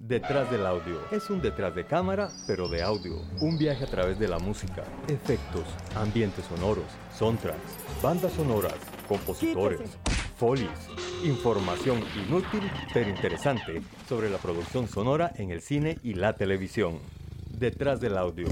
Detrás del audio. Es un detrás de cámara, pero de audio. Un viaje a través de la música, efectos, ambientes sonoros, soundtracks, bandas sonoras, compositores, folies, información inútil pero interesante sobre la producción sonora en el cine y la televisión. Detrás del audio.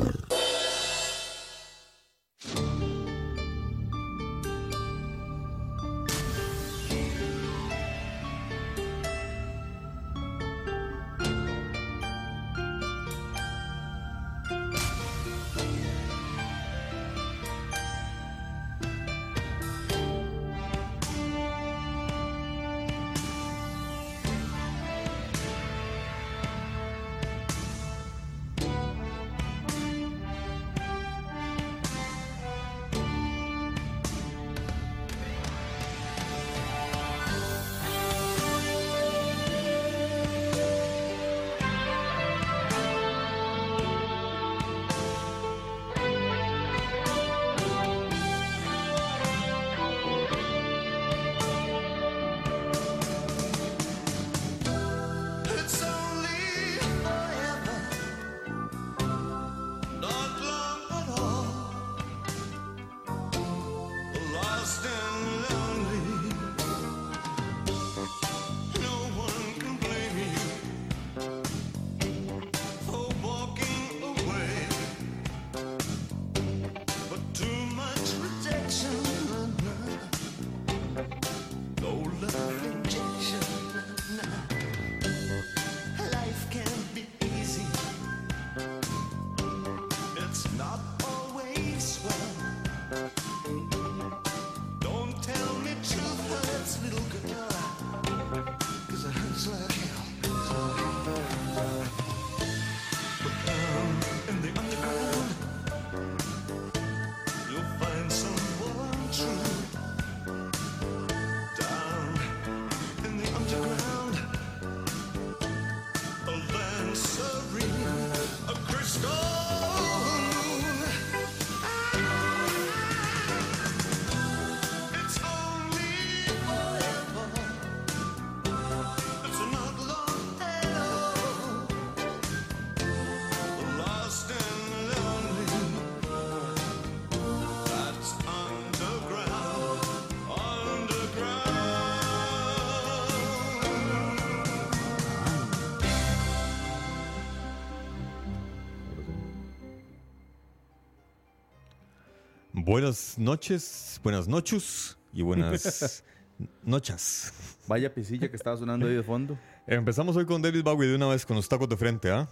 Buenas noches, buenas noches y buenas noches. Vaya pisilla que estaba sonando ahí de fondo. Empezamos hoy con David Bowie de una vez con los tacos de frente, ¿ah?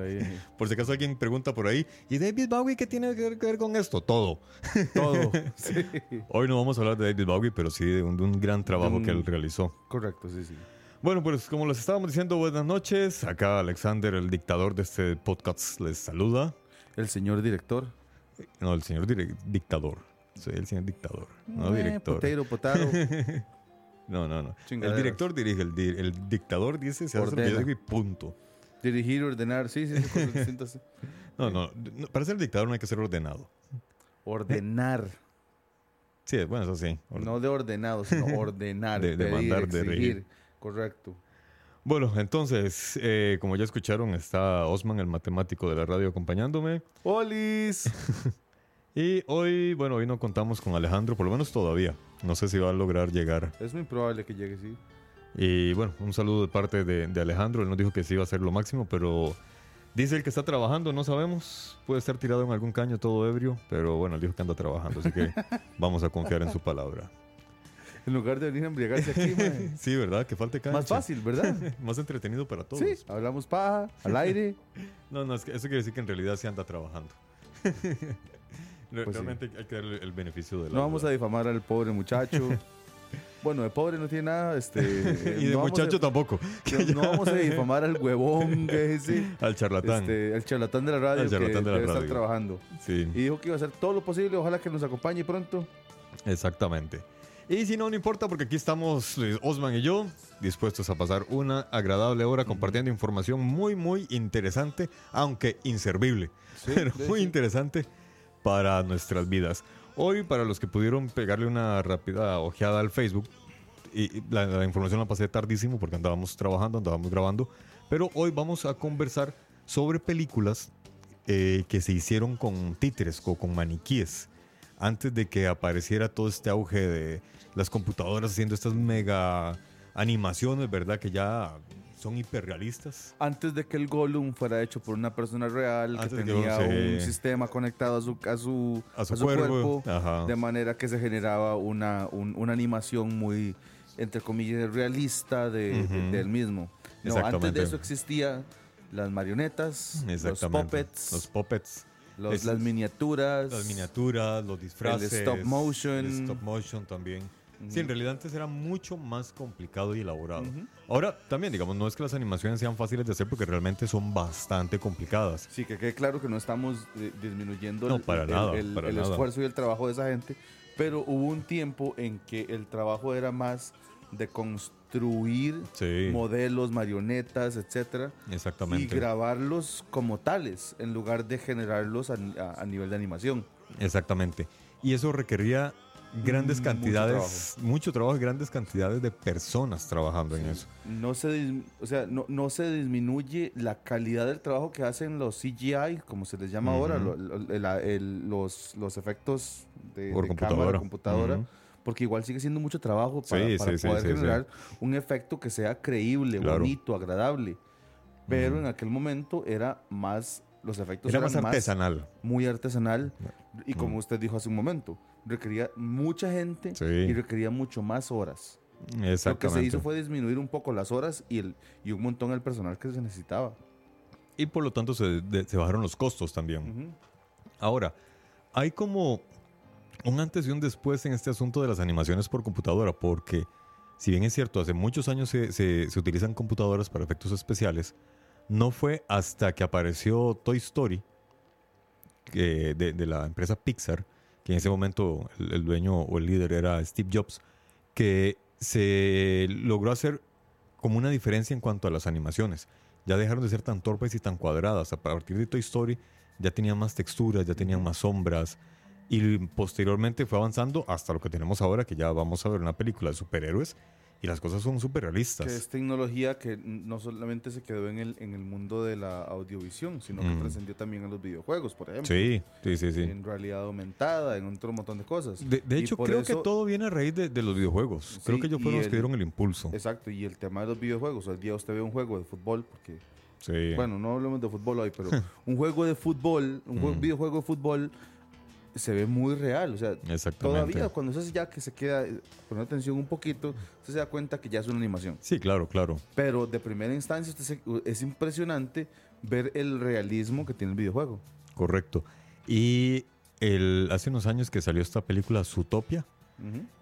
Por si acaso alguien pregunta por ahí, ¿y David Bowie qué tiene que ver, con esto? Todo. todo. Sí. Hoy no vamos a hablar de David Bowie, pero sí de un, de un gran trabajo que él realizó. Correcto, sí, sí. Bueno, pues como les estábamos diciendo, buenas noches. Acá Alexander, el dictador de este podcast, les saluda. El señor director. No, el señor dictador. Soy el señor dictador, no Eh, director. Potero, potaro. No, no, no. El director dirige, el, di- el dictador dice, se hace lo que y punto. Dirigir, ordenar. Sí, sí, sí. No, no, no, para ser dictador no hay que ser ordenado. Ordenar. Sí, bueno, eso sí. No de ordenado, sino ordenar. De- de pedir, mandar, de regir. Correcto. Bueno, entonces, eh, como ya escucharon, está Osman, el matemático de la radio, acompañándome. ¡Olis! Y hoy, bueno, hoy no contamos con Alejandro, por lo menos todavía. No sé si va a lograr llegar. Es muy probable que llegue, sí. Y bueno, un saludo de parte de, de Alejandro. Él nos dijo que sí iba a hacer lo máximo, pero dice el que está trabajando, no sabemos. Puede estar tirado en algún caño todo ebrio, pero bueno, él dijo que anda trabajando, así que vamos a confiar en su palabra. En lugar de venir a embriagarse aquí, mae. Sí, ¿verdad? Que falte cancha. Más fácil, ¿verdad? Más entretenido para todos. Sí, hablamos paja, al aire. No, no, es que eso quiere decir que en realidad sí anda trabajando. Pues sí. Realmente hay que darle el beneficio de la No vamos a difamar al pobre muchacho. Bueno, de pobre no tiene nada. Este, Y de no muchacho a- tampoco. No, no vamos a difamar al huevón, que sí. Al charlatán. Este, el charlatán de la radio Al que charlatán de la debe estar radio. trabajando. Sí, Y dijo que iba a hacer todo lo posible. Ojalá que nos acompañe pronto. exactamente. Y si no, no importa porque aquí estamos eh, Osman y yo dispuestos a pasar una agradable hora compartiendo información muy, muy interesante, aunque inservible, pero sí, muy sí. interesante para nuestras vidas. Hoy, para los que pudieron pegarle una rápida ojeada al Facebook, y la, la información la pasé tardísimo porque andábamos trabajando, andábamos grabando, Pero hoy vamos a conversar sobre películas eh, que se hicieron con títeres o con maniquíes. Antes de que apareciera todo este auge de las computadoras haciendo estas mega animaciones, ¿verdad? Que ya son hiperrealistas. Antes de que el Gollum fuera hecho por una persona real, Antes que tenía un sistema conectado a su, a su, A su a su cuerpo, de manera que se generaba una, un- una animación muy, entre comillas, realista de, de- Ujú. del mismo. No, antes de eso existía las marionetas, los puppets, Los puppets. Los- las miniaturas, Las miniaturas, los disfraces. stop motion. el stop motion también. Sí, en realidad antes era mucho más complicado y elaborado. Ujú. Ahora también, digamos, no es que las animaciones sean fáciles de hacer porque realmente son bastante complicadas. Sí, que quede claro que no estamos eh, disminuyendo No, el, para el- nada, el- para el nada. esfuerzo y el trabajo de esa gente, pero hubo un tiempo en que el trabajo era más de construir Sí. modelos, marionetas, etcétera, y Exactamente. grabarlos como tales en lugar de generarlos a, a- a nivel de animación. Exactamente. Y eso requería grandes Mucho cantidades, mucho trabajo y grandes cantidades de personas trabajando en eso. No se, o sea, no, no se disminuye la calidad del trabajo que hacen los CGI, como se les llama ahora, Ujú. lo- lo- el- el- los, los efectos de, Por de cámara, computadora. computadora, Ujú. Porque igual sigue siendo mucho trabajo para, Sí, para sí, sí, poder sí, generar un efecto que sea creíble, Claro. bonito, agradable. Pero Ujú. en aquel momento era más, los efectos Era eran más artesanal. muy artesanal y como Mm. usted dijo hace un momento, requería mucha gente y requería mucho más horas. Lo que Exactamente. se hizo fue disminuir un poco las horas y, el, y un montón el personal que se necesitaba. Y por lo tanto se, de- se bajaron los costos también. Ahora, hay como un antes y un después en este asunto de las animaciones por computadora, porque si bien es cierto, hace muchos años se, se- utilizan computadoras para efectos especiales, no fue hasta que apareció Toy Story de la empresa Pixar, que en ese momento el, el dueño o el líder era Steve Jobs, que se logró hacer como una diferencia en cuanto a las animaciones. Ya dejaron de ser tan torpes y tan cuadradas. A partir de Toy Story ya tenían más texturas, ya tenían más sombras. Y posteriormente fue avanzando hasta lo que tenemos ahora, que ya vamos a ver una película de superhéroes y las cosas son súper Que realistas. es tecnología que no solamente se quedó en el, en el mundo de la audiovisión, sino que Mm. trascendió también a los videojuegos, por ejemplo. Sí, sí, sí, sí. En realidad aumentada, en otro montón de cosas. De, de hecho, creo que eso- todo viene a raíz de, de los videojuegos. creo Sí, que ellos fueron los que dieron el impulso. Exacto, y el tema de los videojuegos. Hoy día usted ve un juego de fútbol, porque, Sí. bueno, no hablemos de fútbol hoy, pero un juego de fútbol, un Mm. videojuego de fútbol se ve muy real. O sea, todavía cuando usted ya que se queda, eh, pone atención un poquito, usted se da cuenta que ya es una animación. Sí, claro, claro. Pero de primera instancia usted se- es impresionante ver el realismo que tiene el videojuego. Correcto. Y el, hace unos años que salió esta película Zootopia,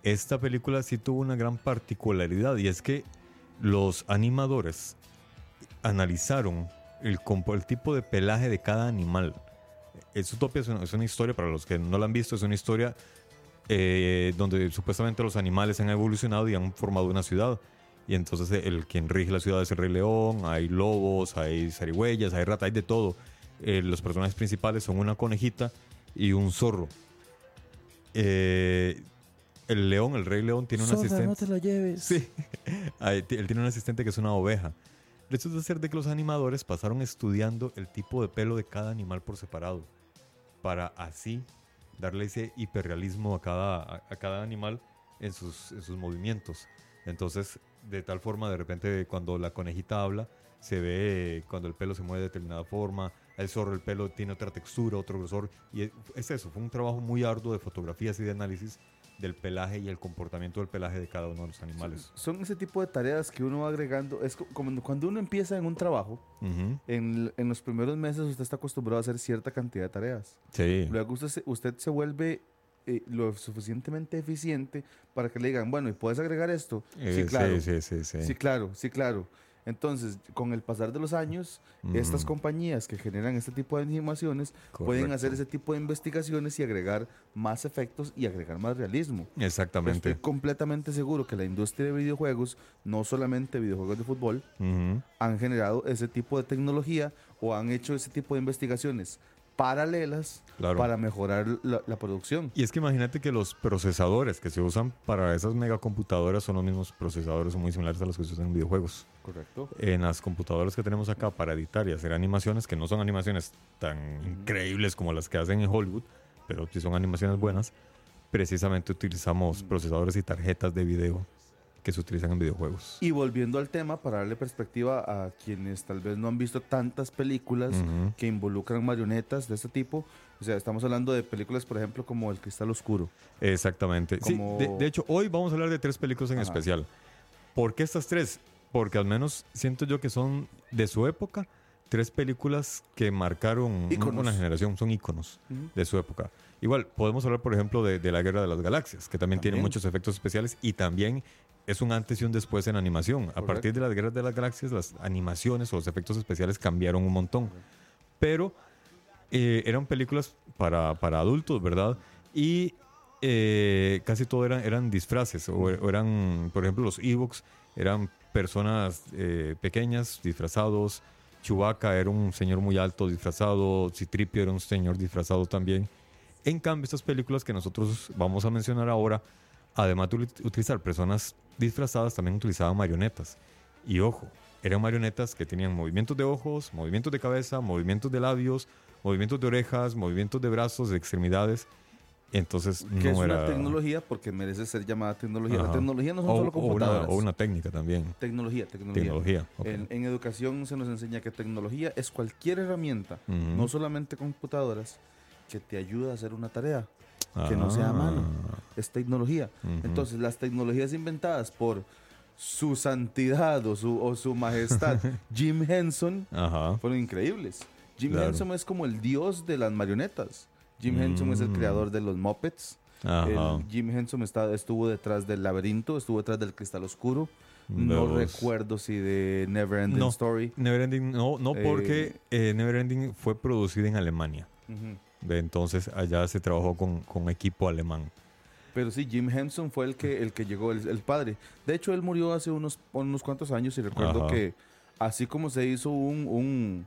esta película sí tuvo una gran particularidad y es que los animadores analizaron el tipo de pelaje de cada animal. Es una, es una historia, para los que no la han visto, es una historia eh, donde supuestamente los animales han evolucionado y han formado una ciudad. Y entonces el quien rige la ciudad es el Rey León, hay lobos, hay zarigüeyas, hay ratas, hay de todo. Eh, los personajes principales son una conejita y un zorro. Eh, el león, el Rey León, tiene un asistente. lo lleves. Sí. Él tiene un asistente que es una oveja. Resulta ser de que los animadores pasaron estudiando el tipo de pelo de cada animal por separado. Para así darle ese hiperrealismo a cada, a, cada animal en sus, en sus movimientos. Entonces, de tal forma, de repente, cuando la conejita habla, se ve cuando el pelo se mueve de determinada forma. El zorro, el pelo tiene otra textura, otro grosor. Y es eso, fue un trabajo muy arduo de fotografías y de análisis del pelaje y el comportamiento del pelaje de cada uno de los animales. Son ese tipo de tareas que uno va agregando. Es co- como cuando uno empieza en un trabajo, en, en los primeros meses usted está acostumbrado a hacer cierta cantidad de tareas. Sí. Luego usted se, usted se vuelve eh, lo suficientemente eficiente para que le digan, bueno, ¿y puedes agregar esto? Eh, sí, claro. Sí, sí, sí, sí. Sí, claro, sí, claro. Entonces, con el pasar de los años, estas compañías que generan este tipo de animaciones pueden hacer ese tipo de investigaciones y agregar más efectos y agregar más realismo. Exactamente. Estoy completamente seguro que la industria de videojuegos, no solamente videojuegos de fútbol, han generado ese tipo de tecnología o han hecho ese tipo de investigaciones paralelas Claro. para mejorar la, la producción. Y es que imagínate que los procesadores que se usan para esas megacomputadoras son los mismos procesadores, son muy similares a los que se usan en videojuegos. Correcto. En las computadoras que tenemos acá para editar y hacer animaciones, que no son animaciones tan increíbles como las que hacen en Hollywood, pero sí son animaciones buenas, precisamente utilizamos procesadores y tarjetas de video que se utilizan en videojuegos. Y volviendo al tema, para darle perspectiva a quienes tal vez no han visto tantas películas que involucran marionetas de este tipo, o sea, estamos hablando de películas, por ejemplo, como El Cristal Oscuro. Exactamente. Sí, de, de hecho, hoy vamos a hablar de tres películas en Ajá. especial. ¿Por qué estas tres? Porque al menos siento yo que son de su época tres películas que marcaron una generación, son íconos de su época. Igual, podemos hablar, por ejemplo, de, de la Guerra de las Galaxias, que también, tiene muchos efectos especiales y también es un antes y un después en animación. A partir de la Guerra de las Galaxias, las animaciones o los efectos especiales cambiaron un montón. Pero eh, eran películas para, para adultos, ¿verdad? Y eh, casi todo eran, eran disfraces, o, o eran, por ejemplo, los Ewoks eran personas eh, pequeñas, disfrazados. Chewbacca era un señor muy alto, disfrazado. Citripio era un señor disfrazado también. En cambio, estas películas que nosotros vamos a mencionar ahora, además de utilizar personas disfrazadas, también utilizaban marionetas. Y ojo, eran marionetas que tenían movimientos de ojos, movimientos de cabeza, movimientos de labios, movimientos de orejas, movimientos de brazos, de extremidades. Entonces Que es no una era... tecnología porque merece ser llamada tecnología. La tecnología no son o, solo o una, computadoras. o una técnica también. Tecnología, tecnología. Tecnología. En, en educación se nos enseña que tecnología es cualquier herramienta, no solamente computadoras, que te ayuda a hacer una tarea, que no sea a Ah, mano. Es tecnología. Entonces, las tecnologías inventadas por su santidad o su, o su majestad Jim Henson Ajá. fueron increíbles. Jim Claro. Henson es como el dios de las marionetas. Jim Henson es el Mm. creador de los Muppets. El Jim Henson está, estuvo detrás del laberinto, estuvo detrás del cristal oscuro. No recuerdo si de Neverending No. Story. Neverending, no, no Eh, porque eh, Neverending fue producida en Alemania. De entonces allá se trabajó con, con equipo alemán. Pero sí, Jim Henson fue el que, el que llegó, el, el padre. De hecho, él murió hace unos, unos cuantos años y recuerdo Ajá. que así como se hizo un, un-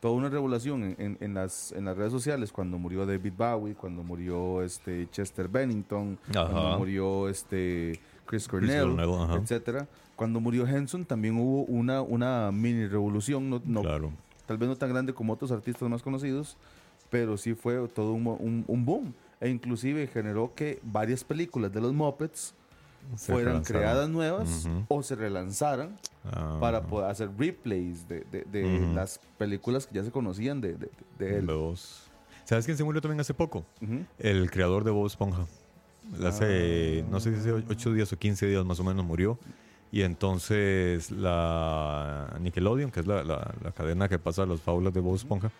toda una revolución en, en- en las, en las redes sociales cuando murió David Bowie, cuando murió este Chester Bennington, Ajá. cuando murió este Chris Cornell, Cornell, ajá. etcétera. Cuando murió Henson también hubo una, una mini revolución, no, no- Claro. tal vez no tan grande como otros artistas más conocidos, pero sí fue todo un, un- un boom. E inclusive generó que varias películas de los Muppets Se fueran relanzaron. creadas nuevas Ujú. o se relanzaran Ah, para poder hacer replays de, de- de Ujú. las películas que ya se conocían de, de- él. Dos. ¿Sabes quién se murió también hace poco? Ujú. El creador de Bob Esponja. Hace, no sé si hace 8 días o 15 días más o menos murió. Y entonces la Nickelodeon, que es la, la- la cadena que pasa las fábulas de Bob Esponja,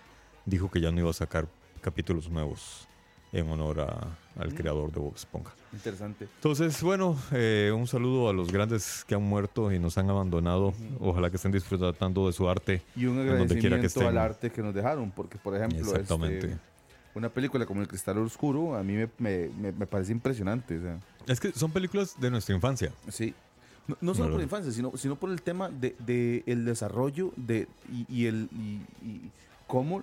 dijo que ya no iba a sacar capítulos nuevos en honor a- al creador de Bob Esponja. Interesante. Entonces, bueno, eh, un saludo a los grandes que han muerto y nos han abandonado. Ojalá que estén disfrutando de su arte. Y un quiera que agradecimiento estén. al arte que nos dejaron, porque por ejemplo, Exactamente. este, una película como El Cristal Oscuro a mí me, me- me- me parece impresionante. o sea. Es que son películas de nuestra infancia. Sí. No, no solo por la infancia, sino, sino por el tema de, de el desarrollo de, y, y el, y, y cómo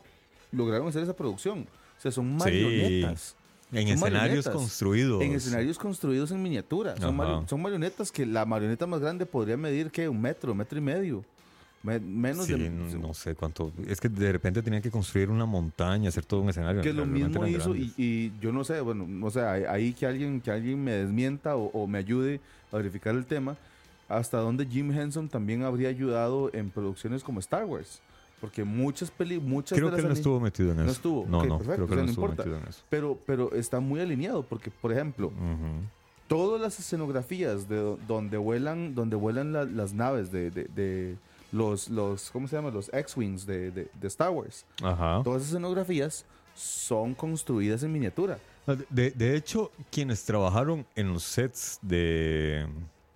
lograron hacer esa producción. O sea, son marionetas. En Son escenarios marionetas. construidos. En escenarios construidos en miniatura. Son, Ajá. mari- son marionetas que la marioneta más grande podría medir, ¿qué? Un metro, metro y medio. Me- menos Sí, de... no sé cuánto. Es que de repente tenían que construir una montaña, hacer todo un escenario. que lo mismo hizo y, y yo no sé, bueno, no sé, ahí- ahí que alguien, que alguien me desmienta o, o me ayude a verificar el tema, hasta donde Jim Henson también habría ayudado en producciones como Star Wars, porque muchas peli, muchas Creo de que las no estuvo metido en eso. No estuvo, No, no, perfecto, creo que o sea, no, no estuvo importa. metido en eso. pero, pero está muy alineado, porque por ejemplo, todas las escenografías de do- donde vuelan, donde vuelan la- las naves de, de- de los, los, ¿cómo se llama? Los X-Wings de, de- de Star Wars. Ajá. Todas esas escenografías son construidas en miniatura. De, de hecho, quienes trabajaron en los sets de,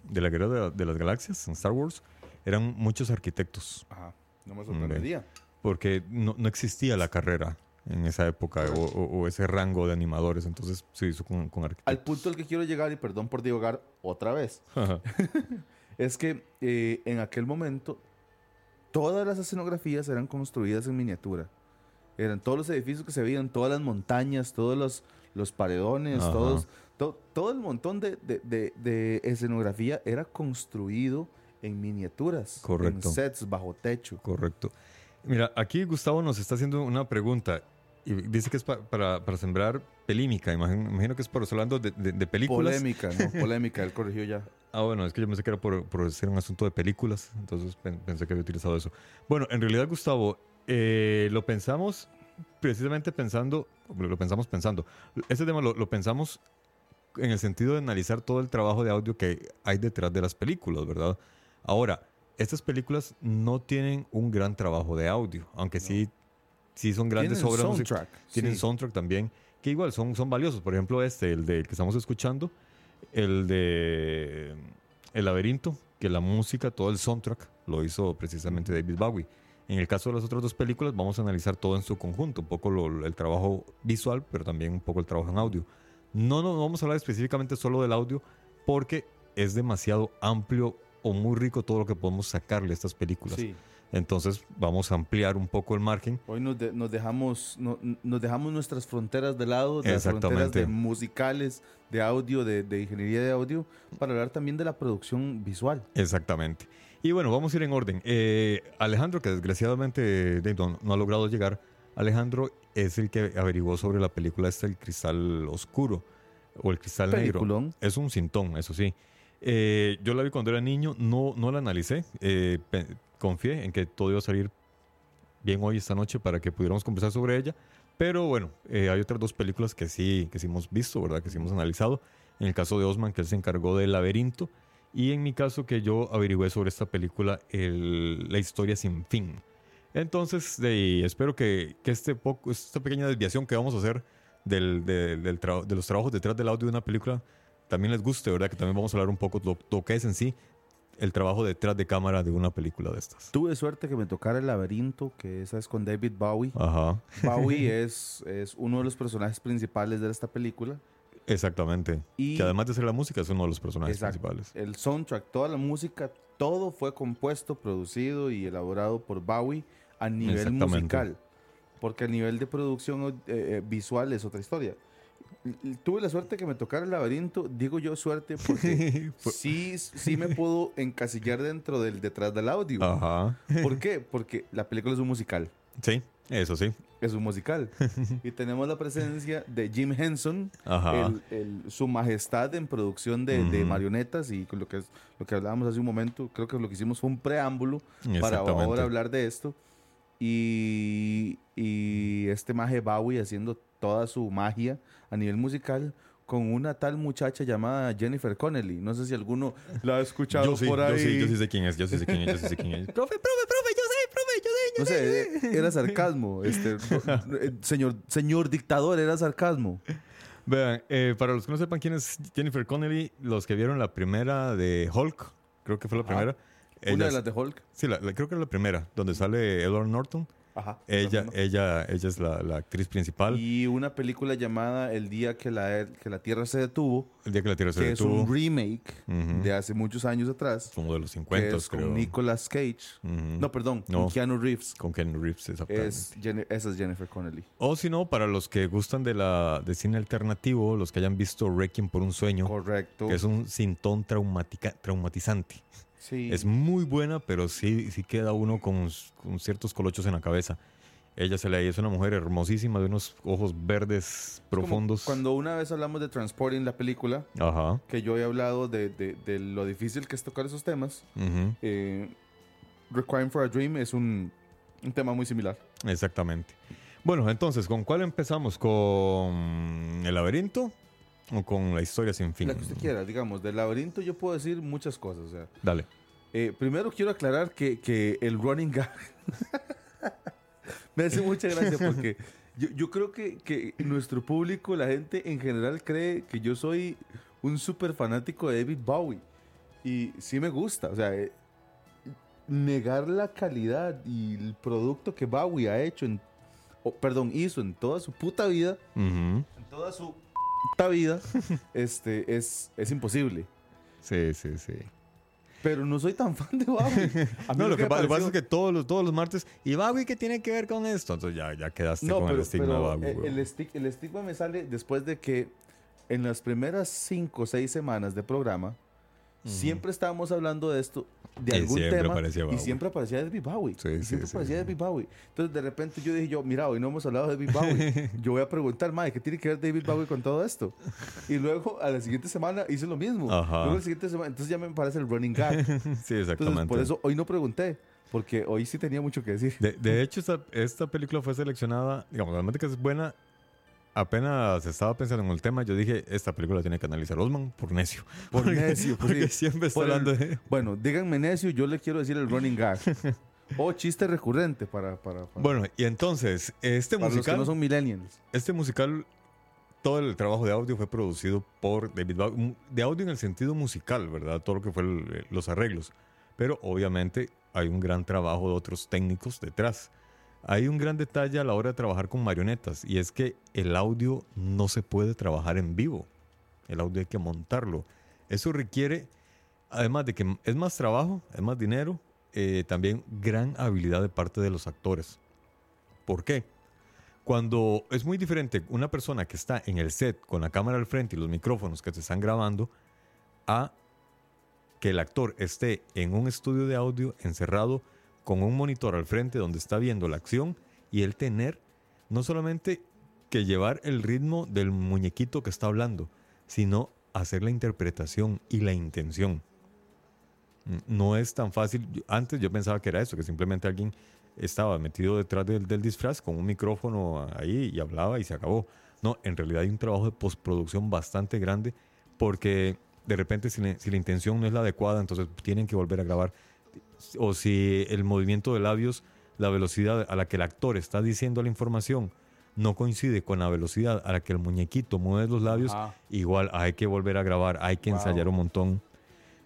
de la Guerra de, de las Galaxias en Star Wars eran muchos arquitectos, Ajá, no me sorprendería. porque no, no existía la carrera en esa época o, o- o ese rango de animadores, entonces se hizo con, con Al arquitectos. punto al que quiero llegar, y perdón por divagar otra vez, es que eh, en aquel momento todas las escenografías eran construidas en miniatura. Eran todos los edificios que se veían, todas las montañas, todos los, los paredones, Ajá. todos, to- todo el montón de, de- de- de escenografía era construido en miniaturas, Correcto. en sets bajo techo. Correcto. Mira, aquí Gustavo nos está haciendo una pregunta y dice que es pa- para, para sembrar pelímica. Imagino, imagino que es por hablando de, de- de películas. Polémica, ¿no? Polémica, él corrigió ya. Ah, bueno, es que yo pensé que era por, por ser un asunto de películas, entonces pen- pensé que había utilizado eso. Bueno, en realidad, Gustavo, eh, lo pensamos precisamente pensando, lo pensamos pensando. Ese tema lo, lo pensamos en el sentido de analizar todo el trabajo de audio que hay detrás de las películas, ¿verdad? Ahora, estas películas no tienen un gran trabajo de audio, aunque sí, sí son grandes Tienen obras soundtrack, Tienen sí. soundtrack también, que igual son, son valiosos. Por ejemplo, este, el de, que estamos escuchando, el de El laberinto, que la música, todo el soundtrack lo hizo precisamente David Bowie. En el caso de las otras dos películas, vamos a analizar todo en su conjunto, un poco lo- el trabajo visual, pero también un poco el trabajo en audio. No, no, no vamos a hablar específicamente solo del audio, porque es demasiado amplio o muy rico todo lo que podemos sacarle a estas películas. Sí. Entonces vamos a ampliar un poco el margen. Hoy nos, de- nos dejamos no- nos dejamos nuestras fronteras de lado, de las fronteras de musicales, de audio, de, de ingeniería de audio, para hablar también de la producción visual. Exactamente. Y bueno, vamos a ir en orden. Eh, Alejandro, que desgraciadamente eh, no, no ha logrado llegar, Alejandro es el que averiguó sobre la película esta, El Cristal Oscuro o El Cristal Peliculón. Negro. Es un sintón, eso sí. Eh, yo la vi cuando era niño, no, no la analicé. eh, confié en que todo iba a salir bien hoy, esta noche, para que pudiéramos conversar sobre ella. Pero bueno, eh, hay otras dos películas que sí, que sí hemos visto, ¿verdad? Que sí hemos analizado. En el caso de Osman, que él se encargó del laberinto. Y en mi caso, que yo averigüé sobre esta película, el- La historia sin fin. Entonces, de espero que, que este poco, esta pequeña desviación que vamos a hacer del, de, del tra- de los trabajos detrás del audio de una película también les guste, ¿verdad? Que también vamos a hablar un poco de lo, lo que es en sí el trabajo detrás de cámara de una película de estas. Tuve suerte que me tocara El laberinto, que esa es con David Bowie. Ajá, Bowie es, es uno de los personajes principales de esta película. exactamente. Y que además de ser la música, es uno de los personajes Exacto. principales. el soundtrack, toda la música, todo fue compuesto, producido y elaborado por Bowie a nivel musical. Porque a nivel de producción eh, eh, visual es otra historia. Tuve la suerte que me tocara el laberinto, digo yo suerte porque sí, sí me puedo encasillar dentro del detrás del audio. Ajá. ¿Por qué? Porque la película es un musical. Sí, eso sí. Es un musical. y tenemos la presencia de Jim Henson, Ajá. el- el- su majestad en producción de, de Ujú. marionetas y con lo que, es- lo que hablábamos hace un momento, creo que lo que hicimos fue un preámbulo para ahora hablar de esto. Y, y este maje Bowie haciendo toda su magia a nivel musical con una tal muchacha llamada Jennifer Connelly. No sé si alguno la ha escuchado Yo sí, por ahí. yo sí, yo sí sé quién es, yo sí sé quién es, yo sí sé quién es. profe, profe, profe, yo sé, profe, yo sé, yo No sé, eh, era sarcasmo. Este, eh, señor, señor dictador, era sarcasmo. Vean, eh, para los que no sepan quién es Jennifer Connelly, los que vieron la primera de Hulk, creo que fue la primera. Una ella de las de Hulk. Sí, la- la- creo que es la primera, donde sale Edward Norton. Ajá. Ella, ella, ella es la, la actriz principal. Y una película llamada El día que la, que la Tierra se detuvo, el día que la Tierra se que es detuvo, un remake Ujú. de hace muchos años atrás, como de los que 50, es creo. con Nicolas Cage. Ujú. No, perdón, No. con Keanu Reeves. Con Ken Reeves, exactamente. Es, esa es Jennifer Connelly. O si no, para los que gustan de la de cine alternativo, los que hayan visto Requiem por un sueño, Correcto. que es un sintón traumática, traumatizante. Sí. Es muy buena, pero sí, sí queda uno con, con ciertos colochos en la cabeza. Ella se le es una mujer hermosísima, de unos ojos verdes como profundos. Cuando una vez hablamos de Transporting, la película, Ajá. que yo he hablado de, de- de lo difícil que es tocar esos temas, ujú, eh, Requiem for a Dream es un, un tema muy similar. Exactamente. Bueno, entonces, ¿con cuál empezamos? ¿Con el laberinto o con la historia sin fin? La que usted quiera, digamos, del laberinto yo puedo decir muchas cosas. O sea, Dale. Eh, primero quiero aclarar que, que el running gag me hace mucha gracia porque yo, yo creo que, que nuestro público, la gente en general cree que yo soy un súper fanático de David Bowie. Y sí me gusta, o sea, eh, negar la calidad y el producto que Bowie ha hecho, en, perdón, hizo en toda su puta vida, en toda su puta vida, este, es, es imposible. Sí, sí, sí. pero no soy tan fan de mí No, lo que, pa- lo que pasa es que todos los, todos los martes, ¿y Bowie qué tiene que ver con esto? Entonces ya, ya quedaste No, con pero, el estigma pero de Bowie. el, güey. el esti- el estigma me sale después de que en las primeras cinco o seis semanas de programa siempre estábamos hablando de esto, de Y algún tema, y siempre aparecía David Bowie. Sí, y siempre sí, aparecía sí. David Bowie. Entonces de repente yo dije yo, mira, hoy no hemos hablado de David Bowie. yo voy a preguntar, madre, ¿qué tiene que ver David Bowie con todo esto? Y luego a la siguiente semana hice lo mismo. Ajá. Luego la siguiente semana, entonces ya me parece el running gag. sí, Entonces exactamente. por eso hoy no pregunté, porque hoy sí tenía mucho que decir. De, de hecho, esta, esta película fue seleccionada, digamos, realmente que es buena. Apenas estaba pensando en el tema, yo dije, esta película la tiene que analizar Osman por necio. Por Porque- necio, Porque siempre está Por el- hablando de... Bueno, díganme necio, yo le quiero decir el running gag. o chiste recurrente para, para, para, Bueno, y entonces, este para los que musical, no son millennials. este musical, todo el trabajo de audio fue producido por David Bowie, de audio en el sentido musical, ¿verdad? Todo lo que fue el- los arreglos. Pero obviamente hay un gran trabajo de otros técnicos detrás. Hay un gran detalle a la hora de trabajar con marionetas y es que el audio no se puede trabajar en vivo. El audio hay que montarlo. Eso requiere, además de que es más trabajo, es más dinero, eh, también gran habilidad de parte de los actores. ¿Por qué? Cuando es muy diferente una persona que está en el set con la cámara al frente y los micrófonos que te están grabando a que el actor esté en un estudio de audio encerrado con un monitor al frente donde está viendo la acción y él tener no solamente que llevar el ritmo del muñequito que está hablando, sino hacer la interpretación y la intención. No es tan fácil. Antes yo pensaba que era eso, que simplemente alguien estaba metido detrás del, del disfraz con un micrófono ahí y hablaba y se acabó. No, en realidad hay un trabajo de postproducción bastante grande porque de repente si la intención no es la adecuada, entonces tienen que volver a grabar. O si el movimiento de labios, la velocidad a la que el actor está diciendo la información no coincide con la velocidad a la que el muñequito mueve los labios, Ajá. igual hay que volver a grabar, hay que Wow. ensayar un montón.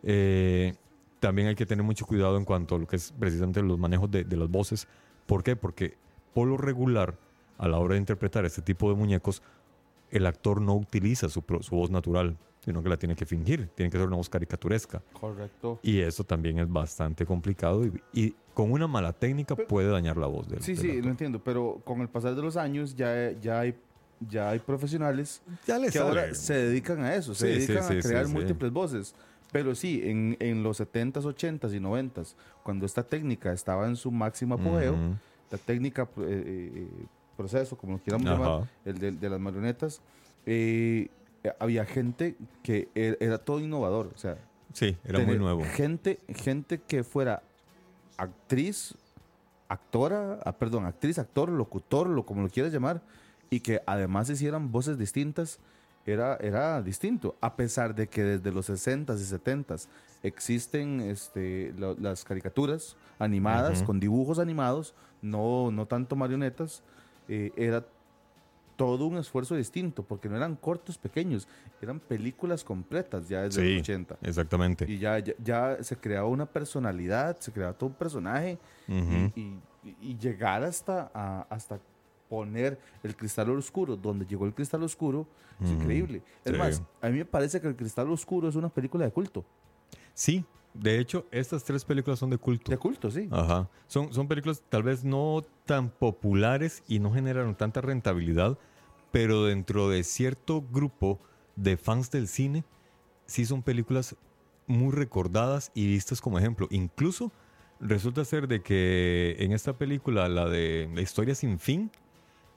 Eh, también hay que tener mucho cuidado en cuanto a lo que es precisamente los manejos de, de las voces. ¿Por qué? Porque por lo regular, a la hora de interpretar este tipo de muñecos, el actor no utiliza su, su voz natural, sino que la tiene que fingir, tiene que ser una voz caricaturesca. Correcto. Y eso también es bastante complicado y, y con una mala técnica puede dañar la voz del, Sí, del sí, actor. lo entiendo, pero con el pasar de los años ya, ya, hay, ya hay profesionales Ya que sale. ahora se dedican a eso, se Sí, sí, dedican sí, a sí, crear sí. múltiples voces. Pero sí, en, en los 70s, 80s y 90s, cuando esta técnica estaba en su máximo apogeo, Ujú. la técnica, eh, eh, proceso, como lo quieramos Ajá. llamar, el de, de las marionetas, eh, había gente que era, era todo innovador. O sea, Sí, era muy nuevo. Gente, gente que fuera actriz, actora, ah, perdón, actriz, actor, locutor, lo como lo quieras llamar, y que además hicieran voces distintas, era, era distinto. A pesar de que desde los 60s y 70s existen este, lo- las caricaturas animadas, con dibujos animados, no, no tanto marionetas, eh, era todo un esfuerzo distinto, porque no eran cortos pequeños, eran películas completas ya desde Sí, los 80. exactamente. Y ya, ya, ya se creaba una personalidad, se creaba todo un personaje y, y- y llegar hasta, a- hasta poner el cristal oscuro, donde llegó el cristal oscuro, es increíble. Es Sí. más, a mí me parece que el cristal oscuro es una película de culto. Sí, de hecho, estas tres películas son de culto. De culto, sí. Ajá. Son, son películas tal vez no tan populares y no generaron tanta rentabilidad, pero dentro de cierto grupo de fans del cine, sí son películas muy recordadas y vistas como ejemplo. Incluso resulta ser de que en esta película, la de La historia sin fin,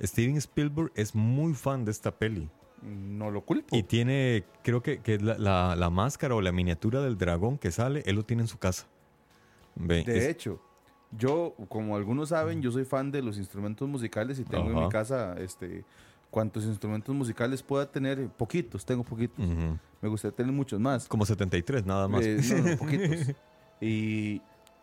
Steven Spielberg es muy fan de esta peli. No lo culpo. Y tiene, creo que, que la, la- la máscara o la miniatura del dragón que sale, él lo tiene en su casa. Ve, De es- hecho, yo, como algunos saben, yo soy fan de los instrumentos musicales y tengo en mi casa este, cuantos instrumentos musicales pueda tener, poquitos, tengo poquitos. Me gustaría tener muchos más. Como 73, nada más. Eh, no, no, poquitos. Y,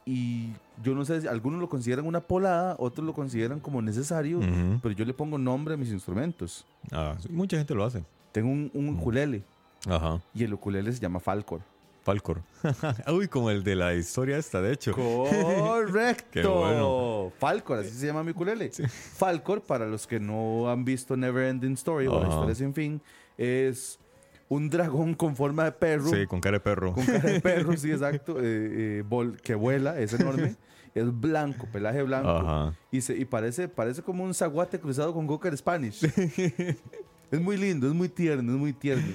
y yo no sé, si algunos lo consideran una polada, otros lo consideran como necesario, pero yo le pongo nombre a mis instrumentos. Ah, sí, mucha gente lo hace. Tengo un, un ukulele Ajá. y el ukulele se llama Falcor. Falcor. Uy, como el de la historia esta, de hecho. Correcto. Bueno. Falcor, así se llama mi ukulele. Falcor, para los que no han visto Never Ending Story o la historia sin fin, es un dragón con forma de perro. Sí, con cara de perro. Con cara de perro, sí, exacto. eh, eh, que vuela, es enorme. es blanco, pelaje blanco. Ajá. Y, se, y parece, parece como un zaguate cruzado con Goker Spanish. es muy lindo, es muy tierno, es muy tierno.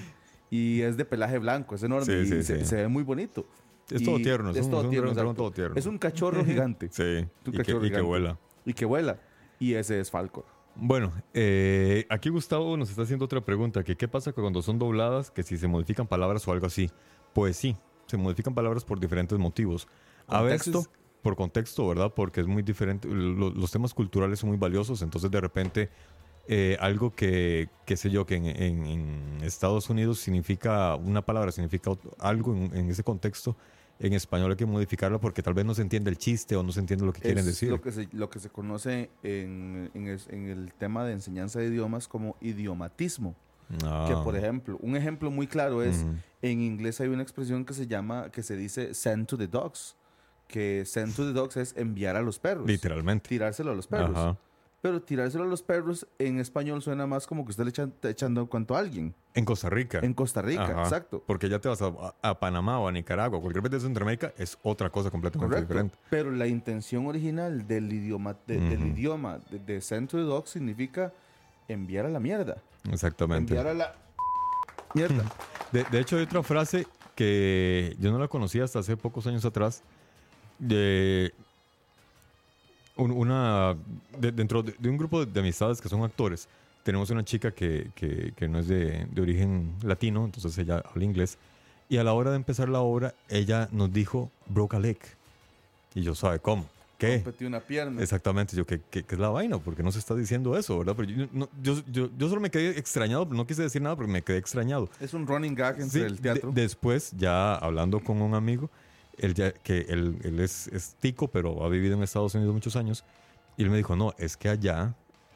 Y es de pelaje blanco, es enorme. Sí, y sí, se, sí. se ve muy bonito. Es Y todo tierno, es, un, todo un tierno, dragón exacto. todo tierno. Es un cachorro gigante. Sí, un y que, cachorro y que vuela. Y que vuela. Y ese es Falcor. Bueno, eh, aquí Gustavo nos está haciendo otra pregunta, que qué pasa cuando son dobladas, que si se modifican palabras o algo así. Pues sí, se modifican palabras por diferentes motivos. A veces, por contexto, ¿verdad? Porque es muy diferente, lo- los temas culturales son muy valiosos, entonces de repente eh, algo que, qué sé yo, que en, en- en Estados Unidos significa, una palabra significa algo en, en ese contexto, en español hay que modificarla porque tal vez no se entiende el chiste o no se entiende lo que quieren es decir. Lo que se, lo que se conoce en, en es- en el tema de enseñanza de idiomas como idiomatismo. Ah, Que por ejemplo, un ejemplo muy claro es, en inglés hay una expresión que se llama, que se dice send to the dogs. Que send to the dogs es enviar a los perros. Literalmente. Tirárselo a los perros. Ajá. Pero tirárselo a los perros en español suena más como que usted le echa- está echando en cuanto a alguien. En Costa Rica. En Costa Rica, Ajá. exacto. Porque ya te vas a, a Panamá o a Nicaragua, cualquier parte de Centroamérica, es otra cosa completamente Correcto. diferente. Pero la intención original del idioma, de- del idioma de, de the dogs significa enviar a la mierda. Exactamente. Enviar a la mierda. De, de hecho, hay otra frase que yo no la conocía hasta hace pocos años atrás. De un- una de- dentro de, de un grupo de, amistades que son actores, tenemos una chica que, que- que no es de, de origen latino, entonces ella habla inglés. Y a la hora de empezar la obra, ella nos dijo, broke a leg. Y yo, ¿sabe cómo? ¿Qué? Rompete una pierna. Exactamente, yo, ¿qué, qué, qué es la vaina? Porque no se está diciendo eso, ¿verdad? Pero yo, no- yo, yo, yo solo me quedé extrañado, pero no quise decir nada porque me quedé extrañado. Es un running gag entre Sí, el teatro. de- después, ya hablando con un amigo, él, ya, que él, él es, es tico, pero ha vivido en Estados Unidos muchos años, y él me dijo, no, es que allá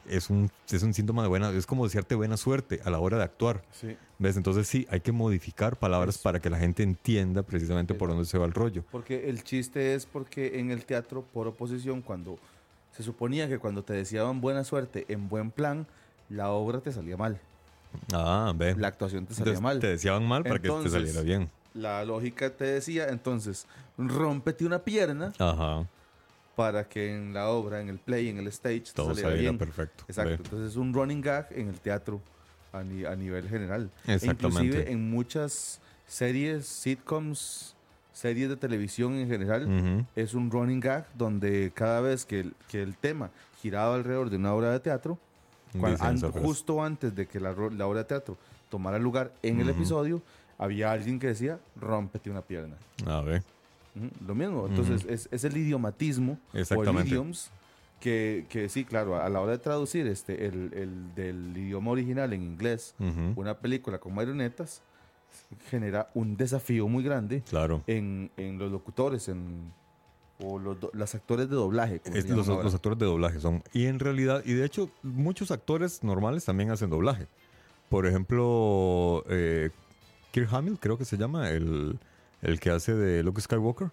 es un, es un síntoma de buena, es como desearte buena suerte a la hora de actuar. Sí. ¿Ves? Entonces sí, hay que modificar palabras para que la gente entienda precisamente por dónde se va el rollo. Porque el chiste es porque en el teatro, por oposición, cuando se suponía que cuando te deseaban buena suerte en buen plan, la obra te salía mal. Ah, ve. La actuación te salía Entonces, mal. Te deseaban mal para que Entonces, te saliera bien. La lógica te decía, entonces, rómpete una pierna Ajá. para que en la obra, en el play, en el stage, Todo saliera bien. perfecto. Exacto. Entonces es un running gag en el teatro a, ni- a nivel general. E Exactamente. Inclusive en muchas series, sitcoms, series de televisión en general, es un running gag donde cada vez que el, que el tema giraba alrededor de una obra de teatro, an- justo antes de que la, la obra de teatro tomara lugar en el episodio, había alguien que decía, rómpete una pierna. A ver. Ujú, Lo mismo, entonces es, es el idiomatismo o el idioms que, que sí, claro, a la hora de traducir este, el, el del idioma original en inglés, Ujú. una película con marionetas genera un desafío muy grande Claro. en, en los locutores en, o los, los actores de doblaje. Es- los, los actores de doblaje son. Y en realidad, y de hecho, muchos actores normales también hacen doblaje. Por ejemplo, eh, Kirk Hamill, creo que se llama, el, el que hace de Luke Skywalker.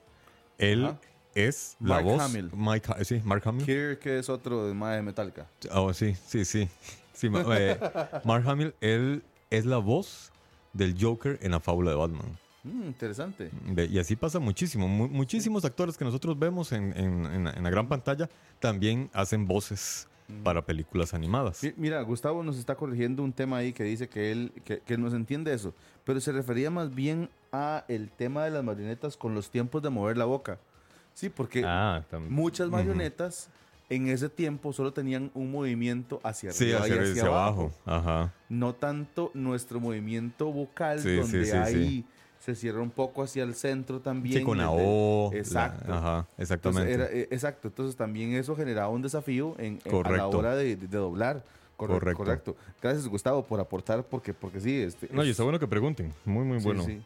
Él Ajá. es la Mark voz. Hamill. Mike sí, Mark Hamill. Kirk, que es otro de más de Metallica. Oh, sí, sí, sí. Sí, eh, Mark Hamill, él es la voz del Joker en la fábula de Batman. Mm, interesante. Y así pasa muchísimo. Mu- muchísimos actores que nosotros vemos en, en- en la- en la gran pantalla también hacen voces para películas animadas. Mi- Mira, Gustavo nos está corrigiendo un tema ahí que dice que él que, que nos entiende eso, pero se refería más bien a el tema de las marionetas con los tiempos de mover la boca. Sí, porque Ah, muchas marionetas en ese tiempo solo tenían un movimiento hacia Sí, arriba hacia, y hacia, hacia abajo. abajo. Ajá. No tanto nuestro movimiento vocal Sí, sí, donde sí, sí. Se cierra un poco hacia el centro también. Sí, con la O. la- Exacto. ajá, Entonces, exactamente. era- eh, exacto, entonces también eso generaba un desafío en, en- a la hora de, de- de doblar. Corre- Correcto. correcto. Gracias, Gustavo, por aportar, porque, porque sí. Este, no, y es- está bueno que pregunten. Muy, muy sí, bueno. sí.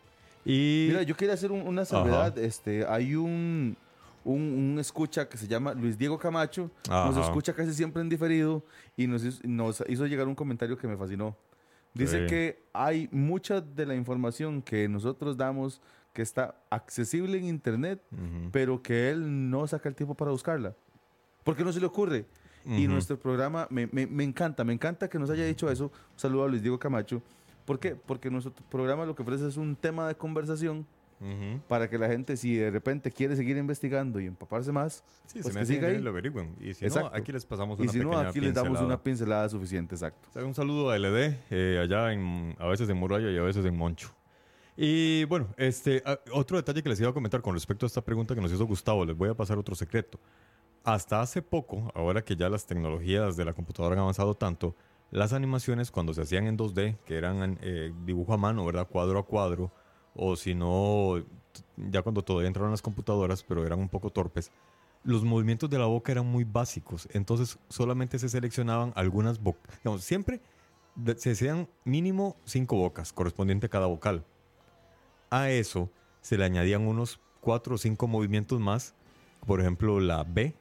Y. Mira, yo quería hacer un- una salvedad. Este, hay un, un, un escucha que se llama Luis Diego Camacho. Nos escucha casi siempre en diferido y nos, hizo- nos hizo llegar un comentario que me fascinó. Dice Sí. que hay mucha de la información que nosotros damos que está accesible en internet, pero que él no saca el tiempo para buscarla. Porque no se le ocurre. Y nuestro programa me, me- me encanta, me encanta que nos haya dicho eso. Un saludo a Luis Diego Camacho, ¿Por qué? Porque nuestro programa lo que ofrece es un tema de conversación Ujú. para que la gente, si de repente quiere seguir investigando y empaparse más, Sí, pues se que siga ahí. lo averigüen. Y si Exacto. no, aquí les pasamos Y una si no, aquí les damos pincelada. una pincelada suficiente, exacto. O sea, Un saludo a LD, eh, allá en, a veces en Muralla y a veces en Moncho. Y bueno, este, ah, otro detalle que les iba a comentar con respecto a esta pregunta que nos hizo Gustavo, les voy a pasar otro secreto. Hasta hace poco, ahora que ya las tecnologías de la computadora han avanzado tanto, las animaciones cuando se hacían en 2D, que eran eh, dibujo a mano, ¿verdad? Cuadro a cuadro, o si no, ya cuando todavía entraron las computadoras, pero eran un poco torpes, los movimientos de la boca eran muy básicos, entonces solamente se seleccionaban algunas bocas. Digamos, siempre se hacían mínimo cinco bocas, correspondiente a cada vocal. A eso se le añadían unos cuatro o cinco movimientos más, por ejemplo, la B,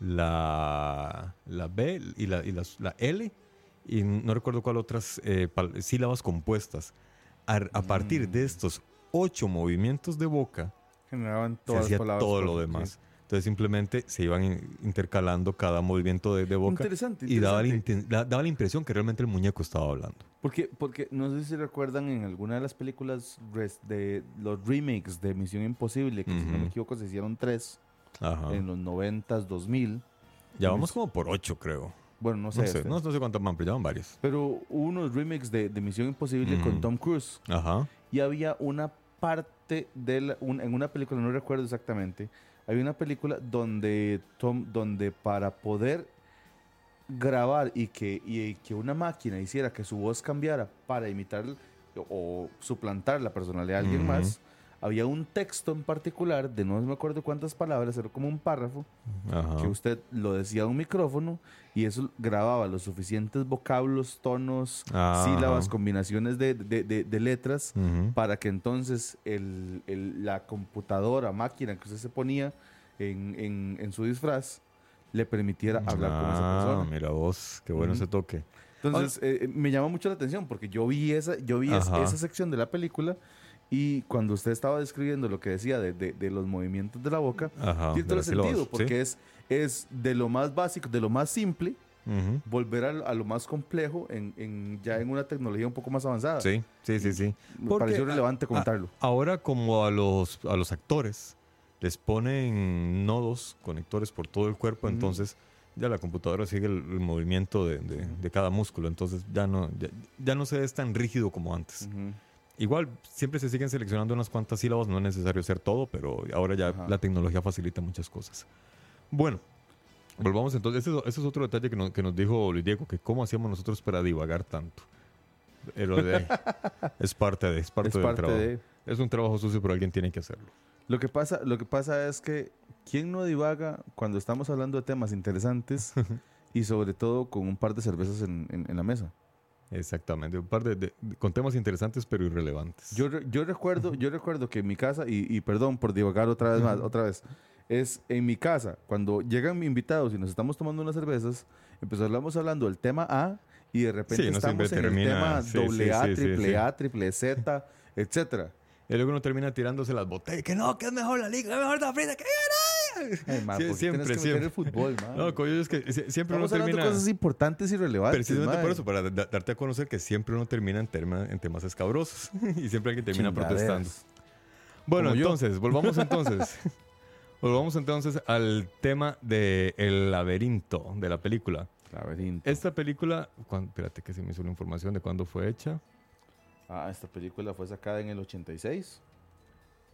la, la B y, la, y las- la L, y no recuerdo cuál otras eh, sílabas compuestas. A, a partir de estos ocho movimientos de boca, Generaban se todas las hacía palabras. todo lo demás. sí. Entonces simplemente se iban in- intercalando cada movimiento de, de boca Interesante, y daba la, interesante. inten- da- daba la impresión que realmente el muñeco estaba hablando. Porque, porque no sé si recuerdan en alguna de las películas de los remakes de Misión Imposible, que si no me equivoco se hicieron tres Ajá. en los 90s, 2000. Ya vamos como por ocho, creo. Bueno, no sé. No sé, este. no, no sé cuántas van, pero ya van varios. Pero hubo unos remakes de, de Misión Imposible con Ujú. Tom Cruise. Ajá. Y había una parte de la- un- en una película, no recuerdo exactamente, había una película donde Tom, donde para poder grabar y que, y que una máquina hiciera que su voz cambiara para imitar o suplantar la personalidad de alguien más, había un texto en particular de no me acuerdo cuántas palabras, era como un párrafo, Ajá. que usted lo decía a un micrófono y eso grababa los suficientes vocablos, tonos, Ajá. sílabas, combinaciones de, de- de- de letras Ujú. para que entonces el- el- la computadora, máquina que usted se ponía en, en- en su disfraz le permitiera hablar con esa Ah, persona. Mira vos, qué bueno Ujú. ese toque. Entonces eh, me llama mucho la atención porque yo vi esa, yo vi es- Ajá. esa sección de la película y cuando usted estaba describiendo lo que decía de, de- de los movimientos de la boca, Ajá. tiene todo el sentido ¿sí? porque es, es de lo más básico, de lo más simple, volver a, a lo más complejo en, en- ya en una tecnología un poco más avanzada. Sí, sí, sí, sí. Me Porque, pareció relevante comentarlo. Ahora como a los, a los actores les ponen nodos, conectores por todo el cuerpo, entonces ya la computadora sigue el, el movimiento de, de- de cada músculo, entonces ya no, ya, ya no se es tan rígido como antes. Ujú. Igual siempre se siguen seleccionando unas cuantas sílabas, no es necesario hacer todo, pero ahora ya Ajá. la tecnología facilita muchas cosas. Bueno, volvamos entonces, ese, es- ese es otro detalle que nos, que nos dijo Luis Diego, que cómo hacíamos nosotros para divagar tanto. Pero de es parte de, es parte Es del parte trabajo. de... Es un trabajo sucio, pero alguien tiene que hacerlo. Lo que pasa, lo que pasa es que quién no divaga cuando estamos hablando de temas interesantes y sobre todo con un par de cervezas en, en- en la mesa. Exactamente, un par de, de- con temas interesantes pero irrelevantes. Yo, yo recuerdo, yo recuerdo que en mi casa y, y perdón por divagar otra vez más, otra vez, es en mi casa cuando llegan invitados y nos estamos tomando unas cervezas, empezamos hablando del tema A y de repente Sí, estamos en el tema sí, doble sí, A, triple. A, triple Z, etcétera. Y luego uno termina tirándose las botellas, que no, que es mejor la liga, es mejor la frita, que Ay, ma, Sí, ¿por qué siempre, que siempre. el fútbol? No, coño, es que si- siempre uno Estamos termina... de cosas importantes y relevantes. Precisamente ma. por eso, para da- darte a conocer que siempre uno termina en, tema- en temas escabrosos y siempre alguien termina Chingaderas. protestando. Bueno, Como yo. entonces, volvamos entonces. volvamos entonces al tema del laberinto de la película. Laberinto. Esta película, cuan- espérate que se me hizo la información de cuándo fue hecha. Ah, esta película fue sacada en el 86.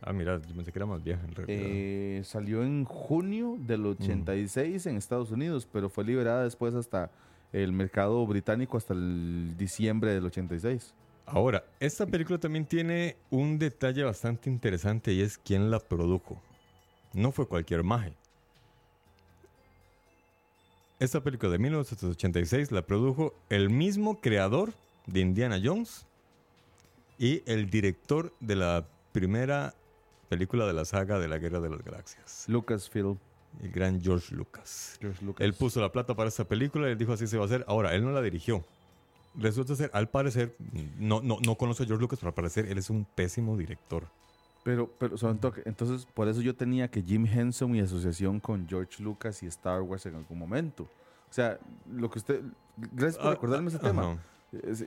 Ah, mira, yo pensé que era más vieja en realidad. Eh, salió en junio del 86 en Estados Unidos, pero fue liberada después hasta el mercado británico hasta el diciembre del 86. Ahora, esta película también tiene un detalle bastante interesante y es quién la produjo. No fue cualquier maje. Esta película de 1986 la produjo el mismo creador de Indiana Jones y el director de la primera película de la saga de la Guerra de las Galaxias, Lucasfilm. el gran George Lucas. George Lucas. Él puso la plata para esta película y él dijo así se va a hacer. Ahora, él no la dirigió. Resulta ser, al parecer, no, no, no conoce a George Lucas, pero al parecer él es un pésimo director. Pero, pero. Entonces, por eso yo tenía que Jim Henson y asociación con George Lucas y Star Wars en algún momento. O sea, lo que usted. Gracias por Ah, recordarme ese ah, tema.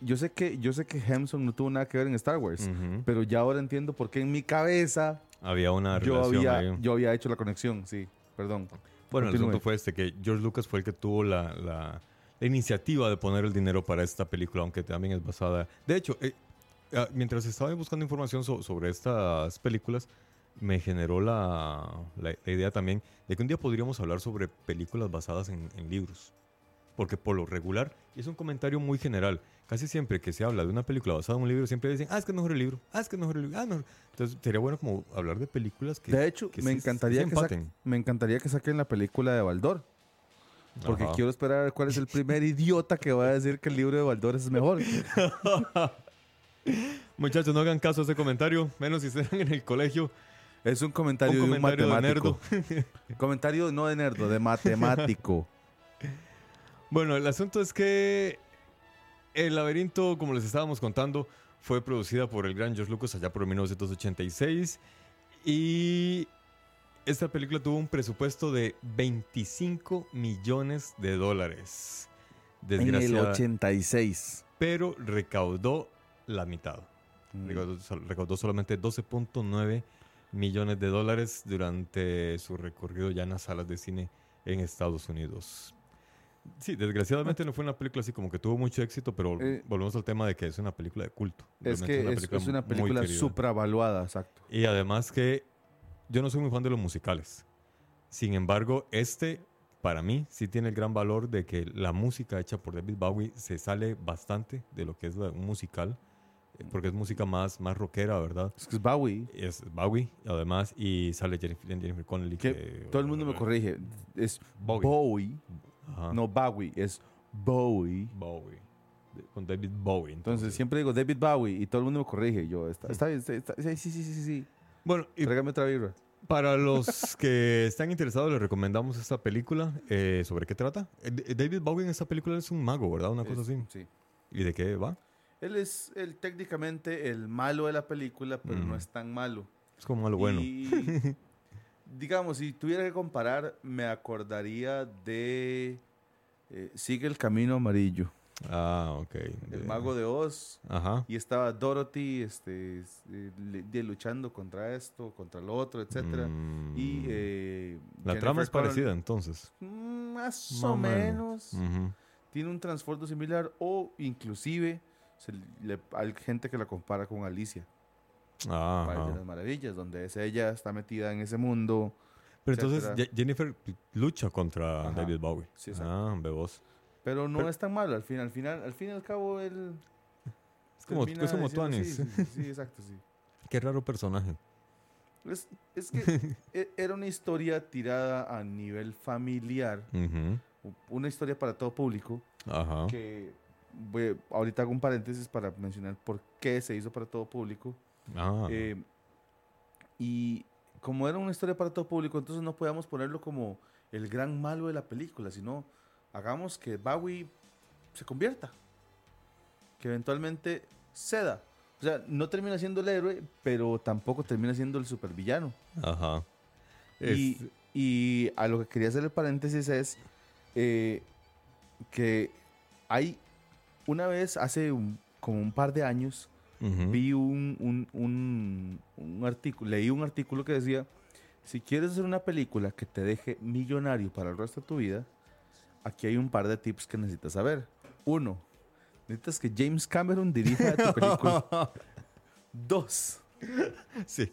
Yo sé que yo sé que Hemsworth no tuvo nada que ver en Star Wars, Ujú. pero ya ahora entiendo por qué en mi cabeza Había una yo relación había, yo había hecho la conexión, sí, perdón. Bueno, el Continúe. asunto fue este, que George Lucas fue el que tuvo la, la- la iniciativa de poner el dinero para esta película, aunque también es basada... De hecho, eh, ah, mientras estaba buscando información so- sobre estas películas, me generó la, la- la idea también de que un día podríamos hablar sobre películas basadas en, en libros. Porque por lo regular, y es un comentario muy general, casi siempre que se habla de una película basada en un libro, siempre dicen, ah, es que es mejor el libro, ah, es que es mejor el libro, ah, mejor. Entonces, sería bueno como hablar de películas que... De hecho, que me sí- encantaría que, sa- empaten. me encantaría que saquen la película de Baldor, porque Ajá. quiero esperar a ver cuál es el primer idiota que va a decir que el libro de Baldor es mejor. Muchachos, no hagan caso a ese comentario, menos si están en el colegio. Es un comentario, Un de un de matemático. comentario no de nerdo, de matemático. Bueno, el asunto es que El laberinto, como les estábamos contando, fue producida por el gran George Lucas allá por 1986 y esta película tuvo un presupuesto de 25 millones de dólares. en el Desgraciada- 86. pero recaudó la mitad. Mm. Recaudó solamente 12.9 millones de dólares durante su recorrido ya en las salas de cine en Estados Unidos. Sí, desgraciadamente no fue una película así como que tuvo mucho éxito, pero Eh, volvemos al tema de que es una película de culto. Es Realmente que es, es una película supravaluada, exacto. Y además que yo no soy muy fan de los musicales. Sin embargo, este para mí sí tiene el gran valor de que la música hecha por David Bowie se sale bastante de lo que es un musical, eh, porque es música más, más rockera, ¿verdad? Es que es Bowie. Es Bowie, además, y sale Jennifer, Jennifer Connelly. Que que- todo el mundo me corrige. Es Bowie. Bowie. Ajá, No Bowie, es Bowie. Bowie. De- Con David Bowie. Entonces siempre digo David Bowie y todo el mundo me corrige. Yo, está, está bien, está- está- sí, sí, sí, sí, sí. Bueno, y Tráigame otra birra. Para los que están interesados, les recomendamos esta película. Eh, ¿Sobre qué trata? Eh, D- David Bowie en esta película es un mago, ¿verdad? Una cosa así. Sí. ¿Y de qué va? Él es el, técnicamente el malo de la película, pero no Ujú. es tan malo. Es como lo bueno. Y, digamos, si tuviera que comparar, me acordaría de eh, Sigue el Camino Amarillo, Ah, ok. el De- mago de Oz. Ajá. Y estaba Dorothy este, eh, de- luchando contra esto, contra lo otro, etcétera. Mm. Y eh, La Jennifer trama es parecida, entonces. Más Más o menos. Tiene un trasfondo similar o inclusive se le- hay gente que la compara con Alicia, Ah, País de las Maravillas, donde es ella está metida en ese mundo. Pero entonces etcétera. Ye- Jennifer lucha contra Ajá. David Bowie. Sí, exacto. ah, bebos. Pero no Pero- es tan malo, al fin, al final, al fin y al cabo él Es como, es como diciendo. Sí, sí, sí, exacto, sí. Qué raro personaje. Es, es que e- era una historia tirada a nivel familiar, Ujú. u- una historia para todo público, Ajá. que voy- ahorita hago un paréntesis para mencionar por qué se hizo para todo público. Ah, Eh, y como era una historia para todo público, entonces no podíamos ponerlo como el gran malo de la película, sino hagamos que Bowie se convierta, que eventualmente ceda. O sea, no termina siendo el héroe, pero tampoco termina siendo el supervillano. Ajá. Y, y a lo que quería hacer el paréntesis es eh, que hay una vez, hace un- como un par de años, ujú. vi un, un, un, un artículo, leí un artículo que decía, si quieres hacer una película que te deje millonario para el resto de tu vida, aquí hay un par de tips que necesitas saber. Uno, necesitas que James Cameron dirija tu película. Dos, Sí.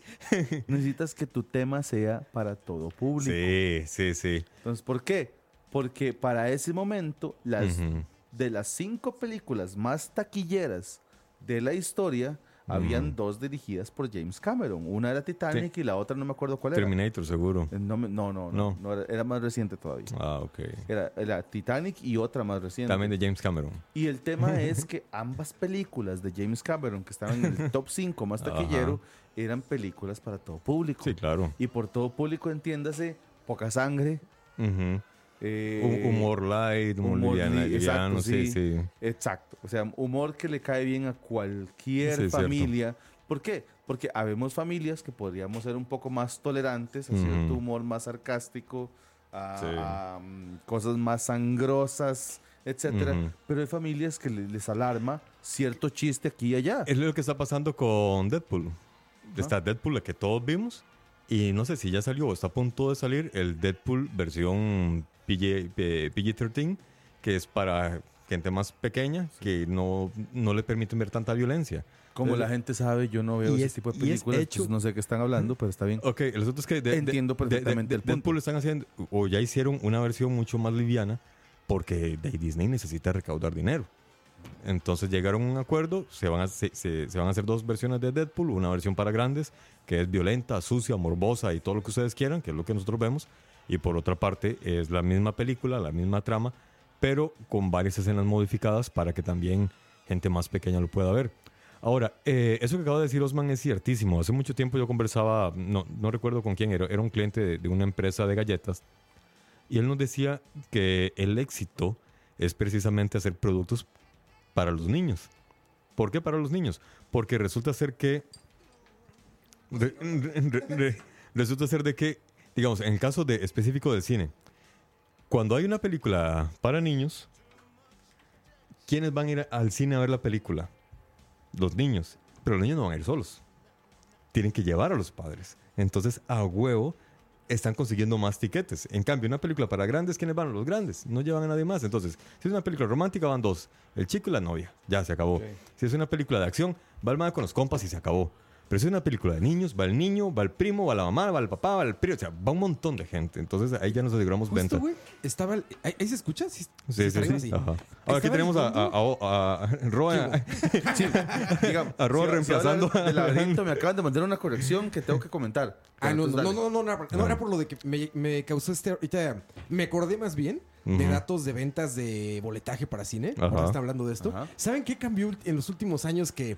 necesitas que tu tema sea para todo público. Sí, sí, sí. Entonces, ¿por qué? Porque para ese momento, las, Ujú. de las cinco películas más taquilleras de la historia, habían dos dirigidas por James Cameron. Una era Titanic y la otra no me acuerdo cuál era. Terminator, seguro. Eh, No, no, no, no, No. no era, era más reciente todavía. Ah, ok. Era, era Titanic y otra más reciente. También de James Cameron. Y el tema es que ambas películas de James Cameron, que estaban en el top 5 más taquillero, eran películas para todo público. Sí, claro. Y por todo público entiéndase poca sangre, Ujú. Eh, humor light, humor, humor liviana- li- exacto, liviano, sí, sí. sí. Exacto. O sea, humor que le cae bien a cualquier Sí, cierto. familia. ¿Por qué? Porque habemos familias que podríamos ser un poco más tolerantes a cierto Ujú. humor más sarcástico, a, a, mm, cosas más sangrosas, etcétera. Pero hay familias que le- les alarma cierto chiste aquí y allá. Es lo que está pasando con Deadpool. Está Deadpool, la que todos vimos. Y no sé si ya salió o está a punto de salir el Deadpool versión PG, eh, PG-13, que es para gente más pequeña, que no, no le permiten ver tanta violencia. Como la Entonces- gente sabe, yo no veo ese es- tipo de películas, hecho- entonces no sé qué están hablando, pero está bien. Ok, el asunto es que de- Entiendo de- de- perfectamente de- el punto. Deadpool están haciendo, o ya hicieron una versión mucho más liviana, porque Disney necesita recaudar dinero. Entonces llegaron a un acuerdo, se van, a, se, se- se van a hacer dos versiones de Deadpool, una versión para grandes, que es violenta, sucia, morbosa y todo lo que ustedes quieran, que es lo que nosotros vemos, y por otra parte es la misma película, la misma trama, pero con varias escenas modificadas para que también gente más pequeña lo pueda ver. Ahora, eh, eso que acaba de decir Osman es ciertísimo. Hace mucho tiempo yo conversaba, no, no recuerdo con quién era, era un cliente de, una empresa de galletas, y él nos decía que el éxito es precisamente hacer productos para los niños. ¿Por qué para los niños? Porque resulta ser que... re- re- re- resulta ser de que, digamos, en el caso de, específico del cine, cuando hay una película para niños, ¿quiénes van a ir al cine a ver la película? Los niños. Pero los niños no van a ir solos. Tienen que llevar a los padres. Entonces, a huevo, están consiguiendo más tiquetes. En cambio, una película para grandes, ¿quiénes van? Los grandes. No llevan a nadie más. Entonces, si es una película romántica, van dos. El chico y la novia. Ya se acabó. Si es una película de acción, va el man con los compas y se acabó. Pero si es una película de niños, va el niño, va el primo, va la mamá, va el papá, va el primo. O sea, va un montón de gente. Entonces, ahí ya nos aseguramos venta. Justo, güey, estaba... el- ¿Ahí, ahí se escucha? Sí, Sí, sí, sí. Ajá. Ahora aquí tenemos a, a, a, a- a Roa- Sí, digamos, Arroba si- si reemplazando a del laberinto, me acaban de mandar una corrección que tengo que comentar. Ah, no, no, no, no, no, no, era- no, era por lo de que me, me causó este... Ahorita me acordé más bien de Ujú. datos de ventas de boletaje para cine. Ajá. Ahora está hablando de esto. Ajá. ¿Saben qué cambió en los últimos años que,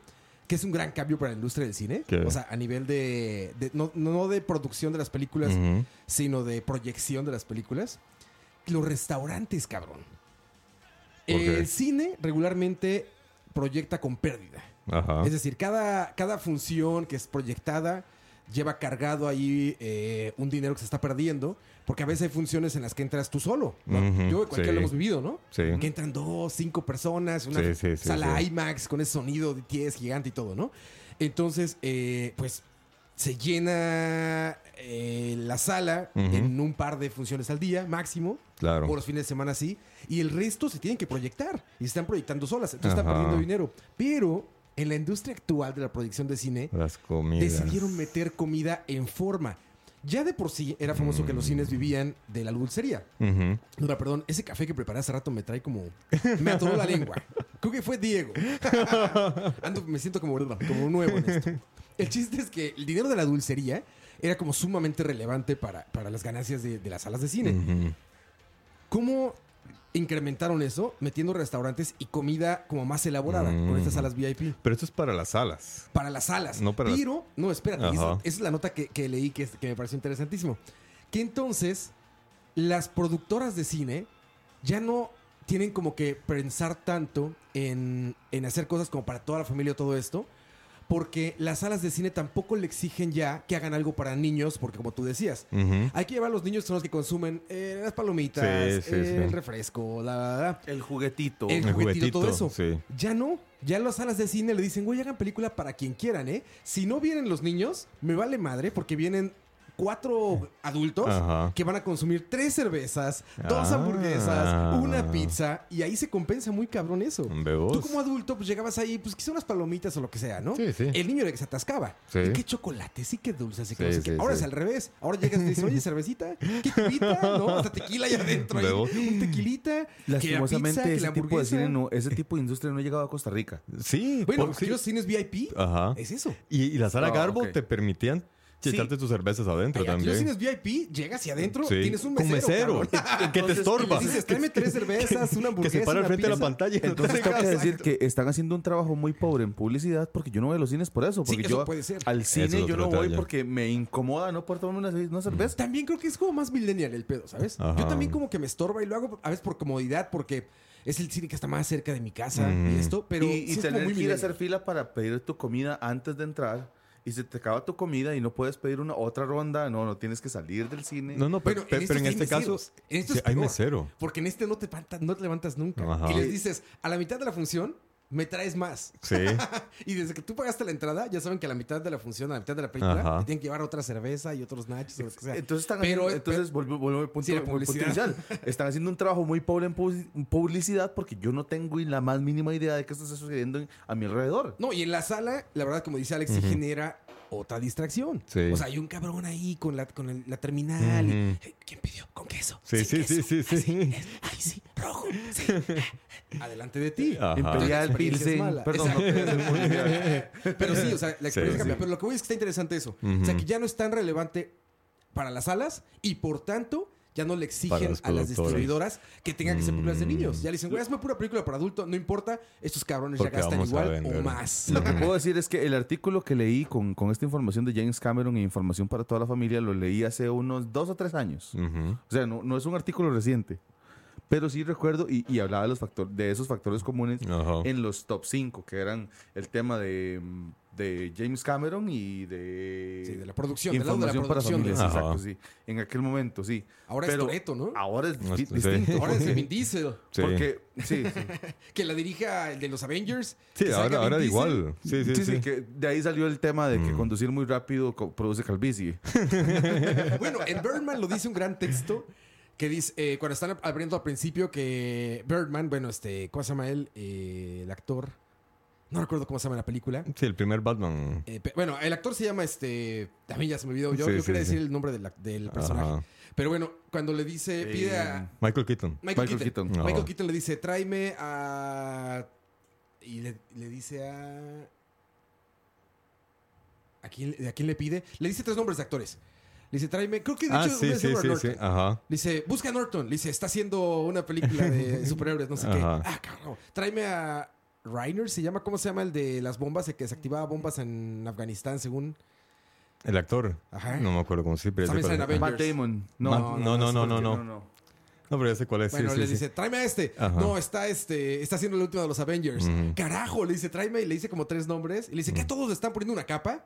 que es un gran cambio para la industria del cine? ¿Qué? O sea, a nivel de... de- no, no de producción de las películas, sino de proyección de las películas. Los restaurantes, cabrón. ¿Por qué? El cine regularmente proyecta con pérdida. Ajá. Es decir, cada, cada función que es proyectada lleva cargado ahí eh, un dinero que se está perdiendo, porque a veces hay funciones en las que entras tú solo. ¿no? Yo, cualquiera sí. lo hemos vivido, ¿no? Sí. Que entran dos, cinco personas, una Sí, sala. IMAX con ese sonido de 10 gigante y todo, ¿no? Entonces, eh, pues se llena eh, la sala en un par de funciones al día, máximo. Claro. O los fines de semana sí. Y el resto se tienen que proyectar. Y se están proyectando solas. Entonces están Ajá. perdiendo dinero. Pero en la industria actual de la proyección de cine, Las decidieron meter comida en forma. Ya de por sí era famoso que los cines vivían de la dulcería. No, perdón, ese café que preparé hace rato me trae como... Me atoró la lengua. Creo que fue Diego. Ando, me siento como, como nuevo en esto. El chiste es que el dinero de la dulcería era como sumamente relevante para, para las ganancias de, de las salas de cine. ¿Cómo incrementaron eso? Metiendo restaurantes y comida como más elaborada con estas Mm. salas VIP. Pero esto es para las salas. Para las salas. No para las- Pero, no, espérate. Esa, es la nota que, que leí que, es- que me pareció interesantísimo. Que entonces las productoras de cine ya no tienen como que pensar tanto en, en hacer cosas como para toda la familia o todo esto. Porque las salas de cine tampoco le exigen ya que hagan algo para niños, porque como tú decías, hay que llevar a los niños que son los que consumen eh, las palomitas, Sí, sí, eh, sí. el refresco, la, la, la. El juguetito. El El juguetito, todo eso. sí. Ya no. Ya las salas de cine le dicen, güey, hagan película para quien quieran, ¿eh? Si no vienen los niños, me vale madre porque vienen cuatro adultos Ajá. que van a consumir tres cervezas, dos Ah. hamburguesas, una pizza y ahí se compensa muy cabrón eso. Tú como adulto, pues llegabas ahí, pues quizá unas palomitas o lo que sea, ¿no? Sí, sí. El niño era el que se atascaba. Sí. ¿Y qué chocolate? Sí, qué dulce, sí, que Sí, no sé qué. sí, Ahora sí. es al revés. Ahora llegas y dices, oye, cervecita, qué cubita, ¿no? Hasta tequila ahí adentro. ahí. Un tequilita, que la Lastimosamente, pizza, que la ese tipo de hamburguesa. cine no, ese tipo de industria no ha llegado a Costa Rica. Sí. Bueno, por- porque sí. los cines VIP Ajá. es eso. Y, y la sala Ah, Garbo te permitían echarte tus cervezas adentro Ay, aquí los también. cines VIP, llegas y adentro Sí. tienes un mesero. mesero. cabrón. que te estorba. Y dices, tráeme tres cervezas, una que hamburguesa, se para al frente de la pantalla. Entonces tengo que decir que están haciendo un trabajo muy pobre en publicidad porque yo no voy a los cines por eso. Sí, Porque eso yo puede ser. al cine es yo no voy porque me incomoda no poder tomarme una, una cerveza. También creo que es como más millennial el pedo, ¿sabes? Ajá. Yo también como que me estorba y lo hago a veces por comodidad, porque es el cine que está más cerca de mi casa y esto, pero y sí y es como tener muy que ir a hacer fila para pedir tu comida antes de entrar y se te acaba tu comida y no puedes pedir una otra ronda, no, no tienes que salir del cine. No, no, pero, en pero en hay este caso. En estos sí, es hay peor. mesero. Porque en este no te, levantas- no te levantas nunca. Ajá. Y les dices, a la mitad de la función, me traes más. Sí. Y desde que tú pagaste la entrada, ya saben que a la mitad de la función, a la mitad de la película, Ajá. te tienen que llevar otra cerveza y otros nachos o lo que sea. Entonces están Pero- haciendo- entonces punto, Sí, la punto. Están haciendo un trabajo muy pobre en pu- publicidad porque yo no tengo ni la más mínima idea de qué está sucediendo en- a mi alrededor. No, y en la sala, la verdad, como dice Alex, sí genera otra distracción. Sí. O sea, hay un cabrón ahí con la, con el- la terminal. y, Ujú. "Eh, ¿Quién pidió? ¿Con queso? Sí, sí, sí, queso. sí, sí. Ay, sí, rojo. Sí. Adelante de ti. Imperial Pilsen. mala. Perdón, no. Pero sí, o sea, la experiencia Sí, cambia. sí. Pero lo que voy es que está interesante eso. O sea, que ya no es tan relevante para las salas y por tanto ya no le exigen a las distribuidoras que tengan que ser películas de niños. Ya le dicen, güey, hazme pura película para adulto, no importa, estos cabrones Porque ya gastan igual o más. Lo que puedo decir es que el artículo que leí con, con esta información de James Cameron e información para toda la familia lo leí hace unos dos o tres años. O sea, no, no es un artículo reciente. Pero sí recuerdo y, y hablaba de, los factor, de esos factores comunes Ajá. en los top 5, que eran el tema de, mm, de James Cameron y de, Sí, de la producción, del lado de la información para producción. familias. Ajá. Exacto, sí. En aquel momento, sí. Ahora Pero es Toreto, ¿no? Ahora es No, di- sí. distinto. Ahora es Vin Diesel. Sí. Porque, sí, sí. Que la dirija el de los Avengers. Sí, que salga ahora, Vin ahora Diesel. igual. Sí, sí, Sí, sí. sí, que de ahí salió el tema de que Mm. conducir muy rápido co- produce calvicie. Bueno, en Birdman lo dice un gran texto que dice, eh, cuando están abriendo al principio que Birdman, bueno, este, ¿cómo se llama él? Eh, el actor. No recuerdo cómo se llama la película. Sí, el primer Batman. Eh, bueno, el actor se llama este. También ya se me olvidó. Yo, Sí, yo sí, quería sí. decir el nombre del, del personaje. Ajá. Pero bueno, cuando le dice, pide a. Michael Keaton. Michael, Michael Keaton. Keaton. No. Michael Keaton le dice, tráeme a. Y le, le dice a. ¿A quién, ¿A quién le pide? Le dice tres nombres de actores. Le dice, tráeme. Creo que de Ah, hecho sí, sí, sí, sí. Norton. Ajá. Le dice, busca a Norton. Le dice, está haciendo una película de superhéroes, no sé qué. Ah, cabrón. Tráeme a Reiner, se llama, ¿cómo se llama el de las bombas? El que desactivaba bombas en Afganistán, según. El actor. Ajá. No me acuerdo cómo sí, pero cuál sale en es. Matt Avengers. Damon. No, No, no, no, no, no, no. no. No, pero ya sé cuál es. Bueno, sí, sí, le sí. dice, tráeme a este. Ajá. No, está este, está haciendo el último de los Avengers. Carajo, le dice, tráeme y le dice como tres nombres. Y le dice, ¿qué Mm. todos le están poniendo una capa?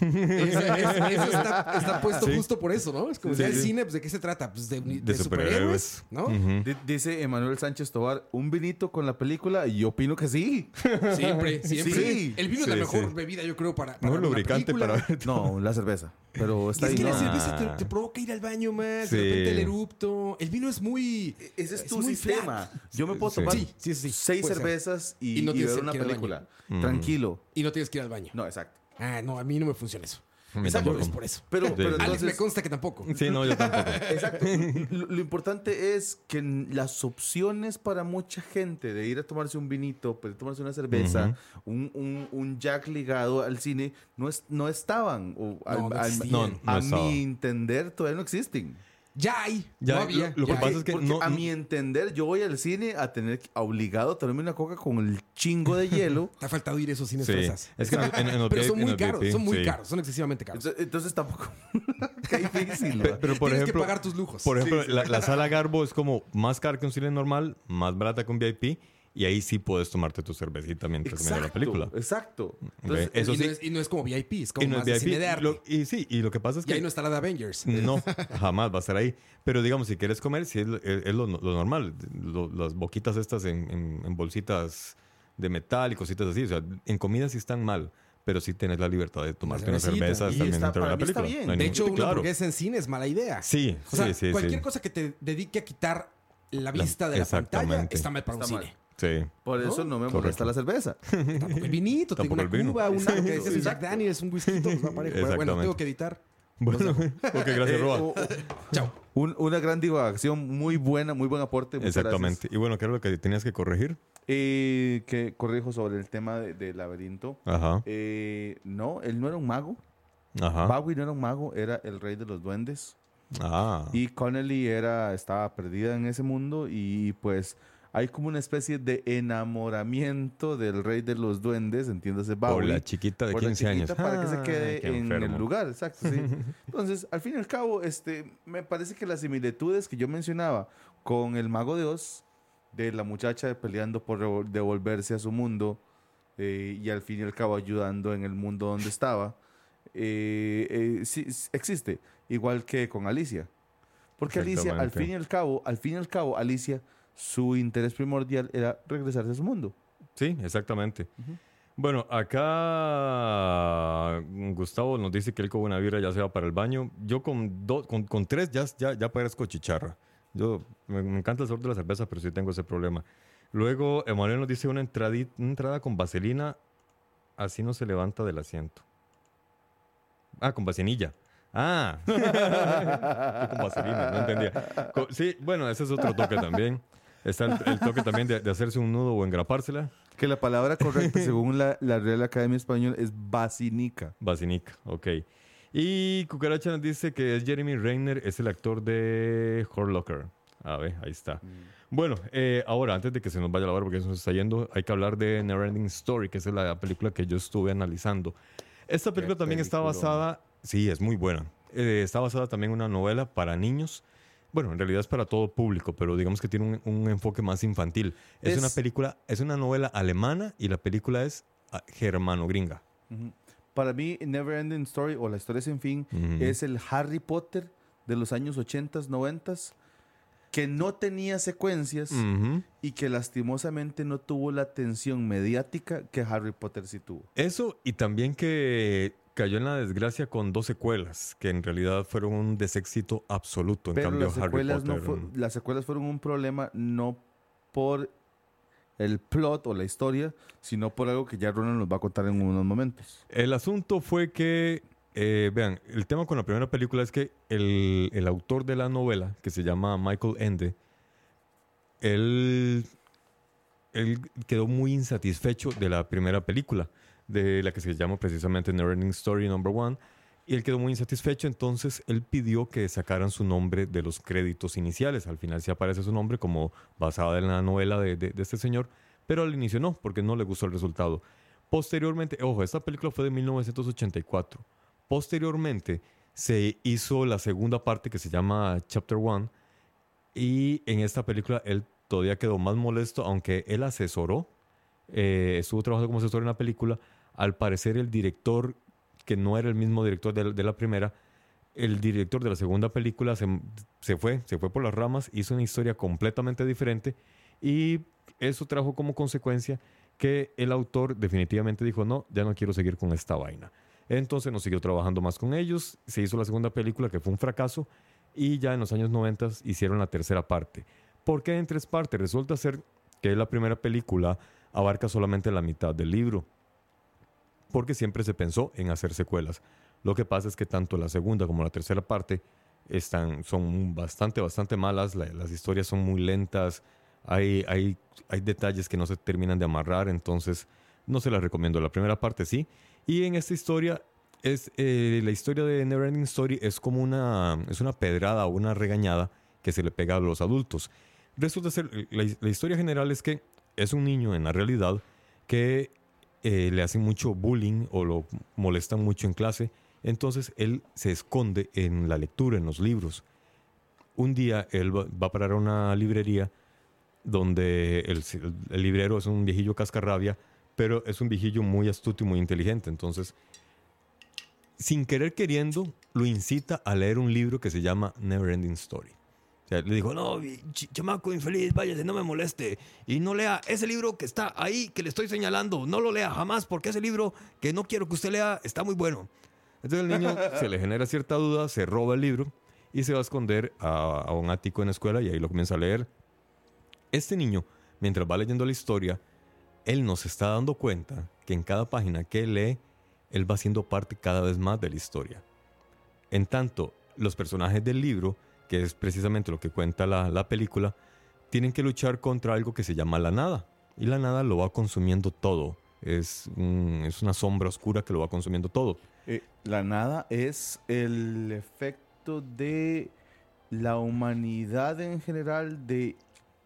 Eso eso- eso está, está puesto Sí. justo por eso, ¿no? Es como Sí, ya el sí. cine, pues, ¿de qué se trata? Pues de, de De superhéroes, superhéroes. ¿no? Dice Emanuel Sánchez Tobar, un vinito con la película y yo opino que sí. Siempre, siempre. Sí. El vino es la mejor sí. bebida, yo creo, para, para una lubricante película. para. No, la cerveza. Pero Y está es ahí. que la no. cerveza te, te provoca ir al baño más, Sí. de repente el erupto. El vino es muy... Ese es es tu muy sistema. flat. Yo me puedo Sí. tomar Sí, sí, sí. seis cervezas y, Y no y tienes ver que una ir al baño. película. Tranquilo. Y no tienes que ir al baño. No, exacto. Ah, no, a mí no me funciona eso. Exacto. Es por eso. Pero, Sí. pero Alex Alex me entonces, consta que tampoco. Sí, no, yo tampoco. exacto. Lo, lo importante es que las opciones para mucha gente de ir a tomarse un vinito, pues, tomarse una cerveza, un, un- un jack ligado al cine, no, es, no estaban. O al- No, no al- existían. No, no a mi entender, todavía no existen. Ya hay. Ya, no había. lo- lo ya que pasa hay. es que no- a mi entender, yo voy al cine a tener que- obligado a tomarme una coca con el chingo de hielo. Te ha faltado ir a esos cines Sí. fresas. Es que en, en- en los Pero son muy caros, son muy sí. caros, son excesivamente caros. Entonces, entonces tampoco. Qué difícil. Pe- ¿va? Pero por Tienes ejemplo, que pagar tus lujos. por ejemplo la, la sala Garbo es como más cara que un cine normal, más barata que un VIP, y ahí sí puedes tomarte tu cervecita mientras miras la película. Exacto. Entonces, Eso y, sí. no es, y no es como VIP, es como Y no más es de cine VIP. de arte. Lo- y sí, y lo que pasa es y que ahí no estará de Avengers. no, jamás va a estar ahí. Pero digamos, si quieres comer, sí es, lo- es- es lo, lo normal. Lo- las boquitas estas en, en- en bolsitas de metal y cositas así. O sea, en comida sí están mal, pero sí tienes la libertad de tomarte cervecita. cervezas Y también está- dentro de para la mí está película. bien. No De ningún- hecho, una claro. hamburguesa en cine es mala idea. Sí, O sea, sí, sí. cualquier sí. cosa que te dedique a quitar la vista de la pantalla está mal para un Está cine. Sí. por eso no, me molesta Correcto. la cerveza. Tampoco el vinito, tengo Tampoco una el vino. cuba, una Exacto, que decías, un Jack. Daniels, un whisky, pues va parejo. Pero bueno, Exactamente. tengo que editar. Bueno, ok, gracias, Eh, Roa. o- o- Chao. un- una gran divagación, muy buena, muy buen aporte. muchas Exactamente. Y bueno, ¿qué era lo que tenías que corregir? gracias. Eh, que corrijo sobre el tema de- del laberinto. Ajá. Eh, no, él no era un mago. Ajá. Bowie no era un mago, era el rey de los duendes. Ah. Y Connelly era, estaba perdida en ese mundo y pues hay como una especie de enamoramiento del rey de los duendes, entiéndase Bowie. Por la chiquita de por la 15 años. chiquita para que se quede en enfermo. el lugar, exacto, sí. Entonces, al fin y al cabo, este, me parece que las similitudes que yo mencionaba con el mago de Oz, de la muchacha peleando por devolverse a su mundo eh, y al fin y al cabo ayudando en el mundo donde estaba, eh, eh, sí, existe, igual que con Alicia. Porque Alicia, al fin y al cabo, al fin y al cabo, Alicia, su interés primordial era regresarse a su mundo. Sí, exactamente. Bueno, acá Gustavo nos dice que él con una ya se va para el baño. Yo con, dos, con, con tres ya, ya, ya parezco chicharra. Yo me, me encanta el sabor de la cerveza, pero sí tengo ese problema. Luego, Emanuel nos dice una, una entrada con vaselina, así no se levanta del asiento. Ah, con vacinilla. Ah, con vaselina, no entendía. Sí, bueno, ese es otro toque también. Está el, el toque también de, de hacerse un nudo o engrapársela. Que la palabra correcta, según la, la Real Academia Española, es basinica. Basinica, ok. Y Cucaracha nos dice que es Jeremy Renner, es el actor de Hurt Locker. A ver, ahí está. Bueno, eh, ahora, antes de que se nos vaya la hora, porque eso se está yendo, hay que hablar de Neverending Story, que es la película que yo estuve analizando. Esta película también está peliculón. basada, sí, es muy buena. Eh, está basada también en una novela para niños. Bueno, en realidad es para todo público, pero digamos que tiene un, un enfoque más infantil. Es, Es- una película, es una novela alemana y la película es ah, germano-gringa. Para mí, Never Ending Story o La Historia Sin Fin es el Harry Potter de los años 80, 90 que no tenía secuencias y que lastimosamente no tuvo la atención mediática que Harry Potter sí tuvo. Eso y también que cayó en la desgracia con dos secuelas, que en realidad fueron un deséxito absoluto. En Pero cambio, las Harry secuelas, no Potter. fue- las secuelas fueron un problema no por el plot o la historia, sino por algo que ya Ronan nos va a contar en unos momentos. El asunto fue que, eh, vean, el tema con la primera película es que el, el autor de la novela, que se llama Michael Ende, él, él quedó muy insatisfecho de la primera película, de la que se llama precisamente Neverending Story Number One, y él quedó muy insatisfecho, entonces él pidió que sacaran su nombre de los créditos iniciales. Al final sí aparece su nombre como basada en la novela de, de- de este señor, pero al inicio no, porque no le gustó el resultado. Posteriormente, ojo, esta película fue de 1984. Posteriormente se hizo la segunda parte que se llama Chapter One y en esta película él todavía quedó más molesto, aunque él asesoró, eh, estuvo trabajando como asesor en la película. Al parecer el director, que no era el mismo director de, la- de la primera, el director de la segunda película se, se fue, se fue por las ramas, hizo una historia completamente diferente y eso trajo como consecuencia que el autor definitivamente dijo, no, ya no quiero seguir con esta vaina. Entonces no siguió trabajando más con ellos, se hizo la segunda película que fue un fracaso y ya en los años 90 hicieron la tercera parte. ¿Por qué en tres partes? Resulta ser que la primera película abarca solamente la mitad del libro, porque siempre se pensó en hacer secuelas. Lo que pasa es que tanto la segunda como la tercera parte están, son bastante, bastante malas, la- las historias son muy lentas, hay, hay, hay detalles que no se terminan de amarrar, entonces no se las recomiendo. La primera parte sí. Y en esta historia, es, eh, la historia de Neverending Story es como una, es una pedrada o una regañada que se le pega a los adultos. Resulta ser, la historia general es que es un niño en la realidad que eh, le hacen mucho bullying o lo molestan mucho en clase. Entonces él se esconde en la lectura, en los libros. Un día él va, a parar a una librería donde el, el librero es un viejillo cascarrabia, pero es un viejillo muy astuto y muy inteligente. Entonces, sin querer queriendo, lo incita a leer un libro que se llama Neverending Story. O sea, le dijo, no, ch- chamaco infeliz, váyase, no me moleste. Y no lea ese libro que está ahí, que le estoy señalando. No lo lea jamás, porque ese libro que no quiero que usted lea está muy bueno. Entonces el niño se le genera cierta duda, se roba el libro y se va a esconder a, a un ático en la escuela y ahí lo comienza a leer. Este niño, mientras va leyendo la historia, él nos está dando cuenta que en cada página que lee, él va siendo parte cada vez más de la historia. En tanto, los personajes del libro, que es precisamente lo que cuenta la, la película, tienen que luchar contra algo que se llama la nada. Y la nada lo va consumiendo todo. Es, un- es una sombra oscura que lo va consumiendo todo. Eh, la nada es el efecto de la humanidad en general de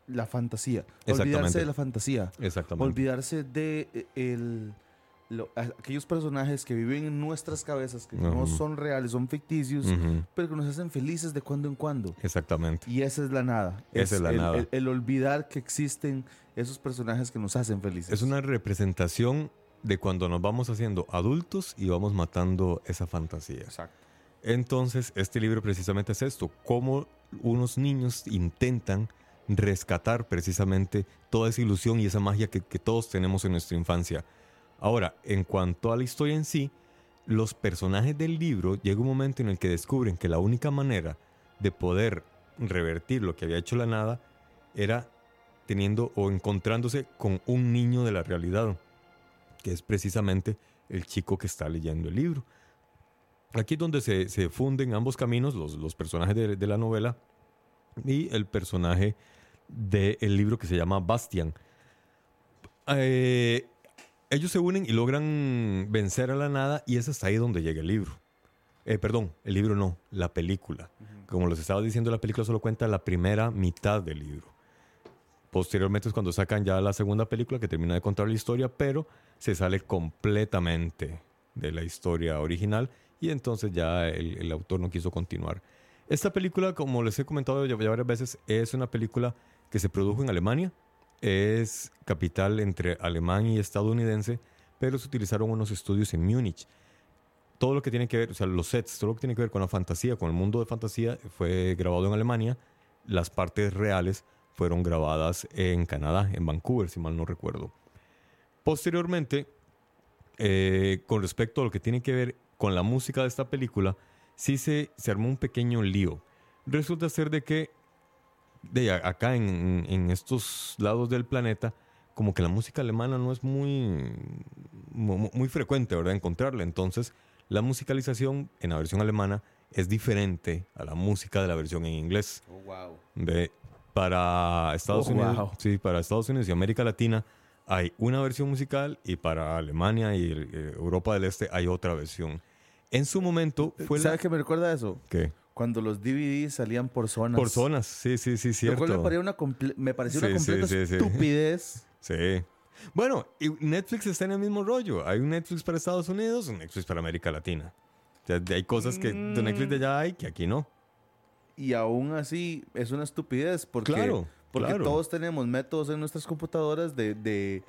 la fantasía. Olvidarse de la fantasía. Exactamente. Olvidarse de eh, el, lo- aquellos personajes que viven en nuestras cabezas, que no son reales, son ficticios, pero que nos hacen felices de cuando en cuando. Exactamente. Y esa es la nada. Esa es la el, nada. El, el olvidar que existen esos personajes que nos hacen felices. Es una representación de cuando nos vamos haciendo adultos y vamos matando esa fantasía. Exacto. Entonces, este libro precisamente es esto, cómo unos niños intentan rescatar precisamente toda esa ilusión y esa magia que, que todos tenemos en nuestra infancia. Ahora, en cuanto a la historia en sí, los personajes del libro llega un momento en el que descubren que la única manera de poder revertir lo que había hecho la nada era teniendo o encontrándose con un niño de la realidad, que es precisamente el chico que está leyendo el libro. Aquí es donde se, se funden ambos caminos, los, los personajes de, de la novela y el personaje del libro que se llama Bastian. Eh, ellos se unen y logran vencer a la nada y es hasta ahí donde llega el libro. Eh, perdón, el libro no, la película. Como les estaba diciendo, la película solo cuenta la primera mitad del libro. Posteriormente es cuando sacan ya la segunda película que termina de contar la historia, pero se sale completamente de la historia original y entonces ya el, el autor no quiso continuar. Esta película, como les he comentado ya, ya varias veces, es una película que se produjo en Alemania. Es capital entre alemán y estadounidense, pero se utilizaron unos estudios en Múnich. Todo lo que tiene que ver, o sea, los sets, todo lo que tiene que ver con la fantasía, con el mundo de fantasía, fue grabado en Alemania. Las partes reales fueron grabadas en Canadá, en Vancouver, si mal no recuerdo. Posteriormente, eh, con respecto a lo que tiene que ver con la música de esta película, sí se, se armó un pequeño lío. Resulta ser de que de a- acá en, en estos lados del planeta, como que la música alemana no es muy, mu- muy, frecuente, ¿verdad? Encontrarla. Entonces, la musicalización en la versión alemana es diferente a la música de la versión en inglés. Oh, wow. Ve, para Estados Oh, Unidos, wow. sí, para Estados Unidos y América Latina hay una versión musical y para Alemania y eh, Europa del Este hay otra versión. En su momento fue ¿Sabes la qué me recuerda eso? ¿Qué? Cuando los DVDs salían por zonas. Por zonas, sí, sí, sí, Lo cierto. cual me pareció una, me pareció Sí, completa sí, sí. estupidez. Sí. Bueno, y Netflix está en el mismo rollo. Hay un Netflix para Estados Unidos, un Netflix para América Latina. O sea, de- hay cosas que de Netflix de allá hay que aquí no. Y aún así es una estupidez porque, Claro, porque claro. todos tenemos métodos en nuestras computadoras de, de,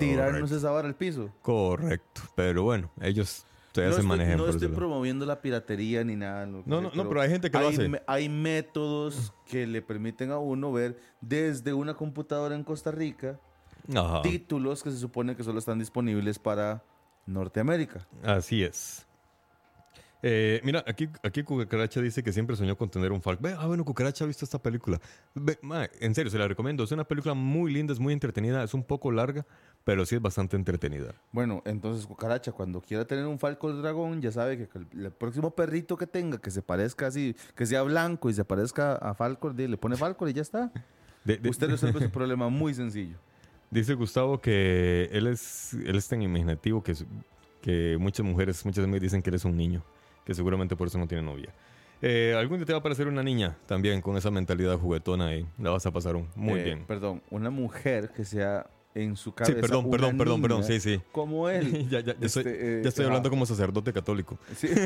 tirarnos esa vara al piso. Correcto. Pero bueno, ellos todavía no se estoy, no por promoviendo la piratería ni nada. No, no, no, pero hay gente que lo hace. me- Hay métodos que le permiten a uno ver desde una computadora en Costa Rica Ajá. títulos que se supone que solo están disponibles para Norteamérica. Así es. Eh, mira, aquí, aquí Cucaracha dice que siempre soñó con tener un Falcon. Ah, bueno, Cucaracha ha visto esta película. Ve, ma, en serio, se la recomiendo. Es una película muy linda, es muy entretenida, es un poco larga, pero sí es bastante entretenida. Bueno, entonces Cucaracha, cuando quiera tener un Falco Dragón, ya sabe que el, el próximo perrito que tenga, que se parezca así, que sea blanco y se parezca a Falcor, le pone Falcor y ya está. De- de- Usted resuelve su problema muy sencillo. Dice Gustavo que él es, él es tan imaginativo que, que muchas mujeres, muchas me dicen que él es un niño, que seguramente por eso no tiene novia. Eh, algún día te va a parecer una niña también con esa mentalidad juguetona y la vas a pasar muy Eh, bien. Perdón, una mujer que sea en su Sí, cabeza. perdón, una perdón, perdón, perdón, niña sí, sí. Como él. ya, ya, ya estoy, Este, eh, ya estoy hablando como sacerdote católico. sí.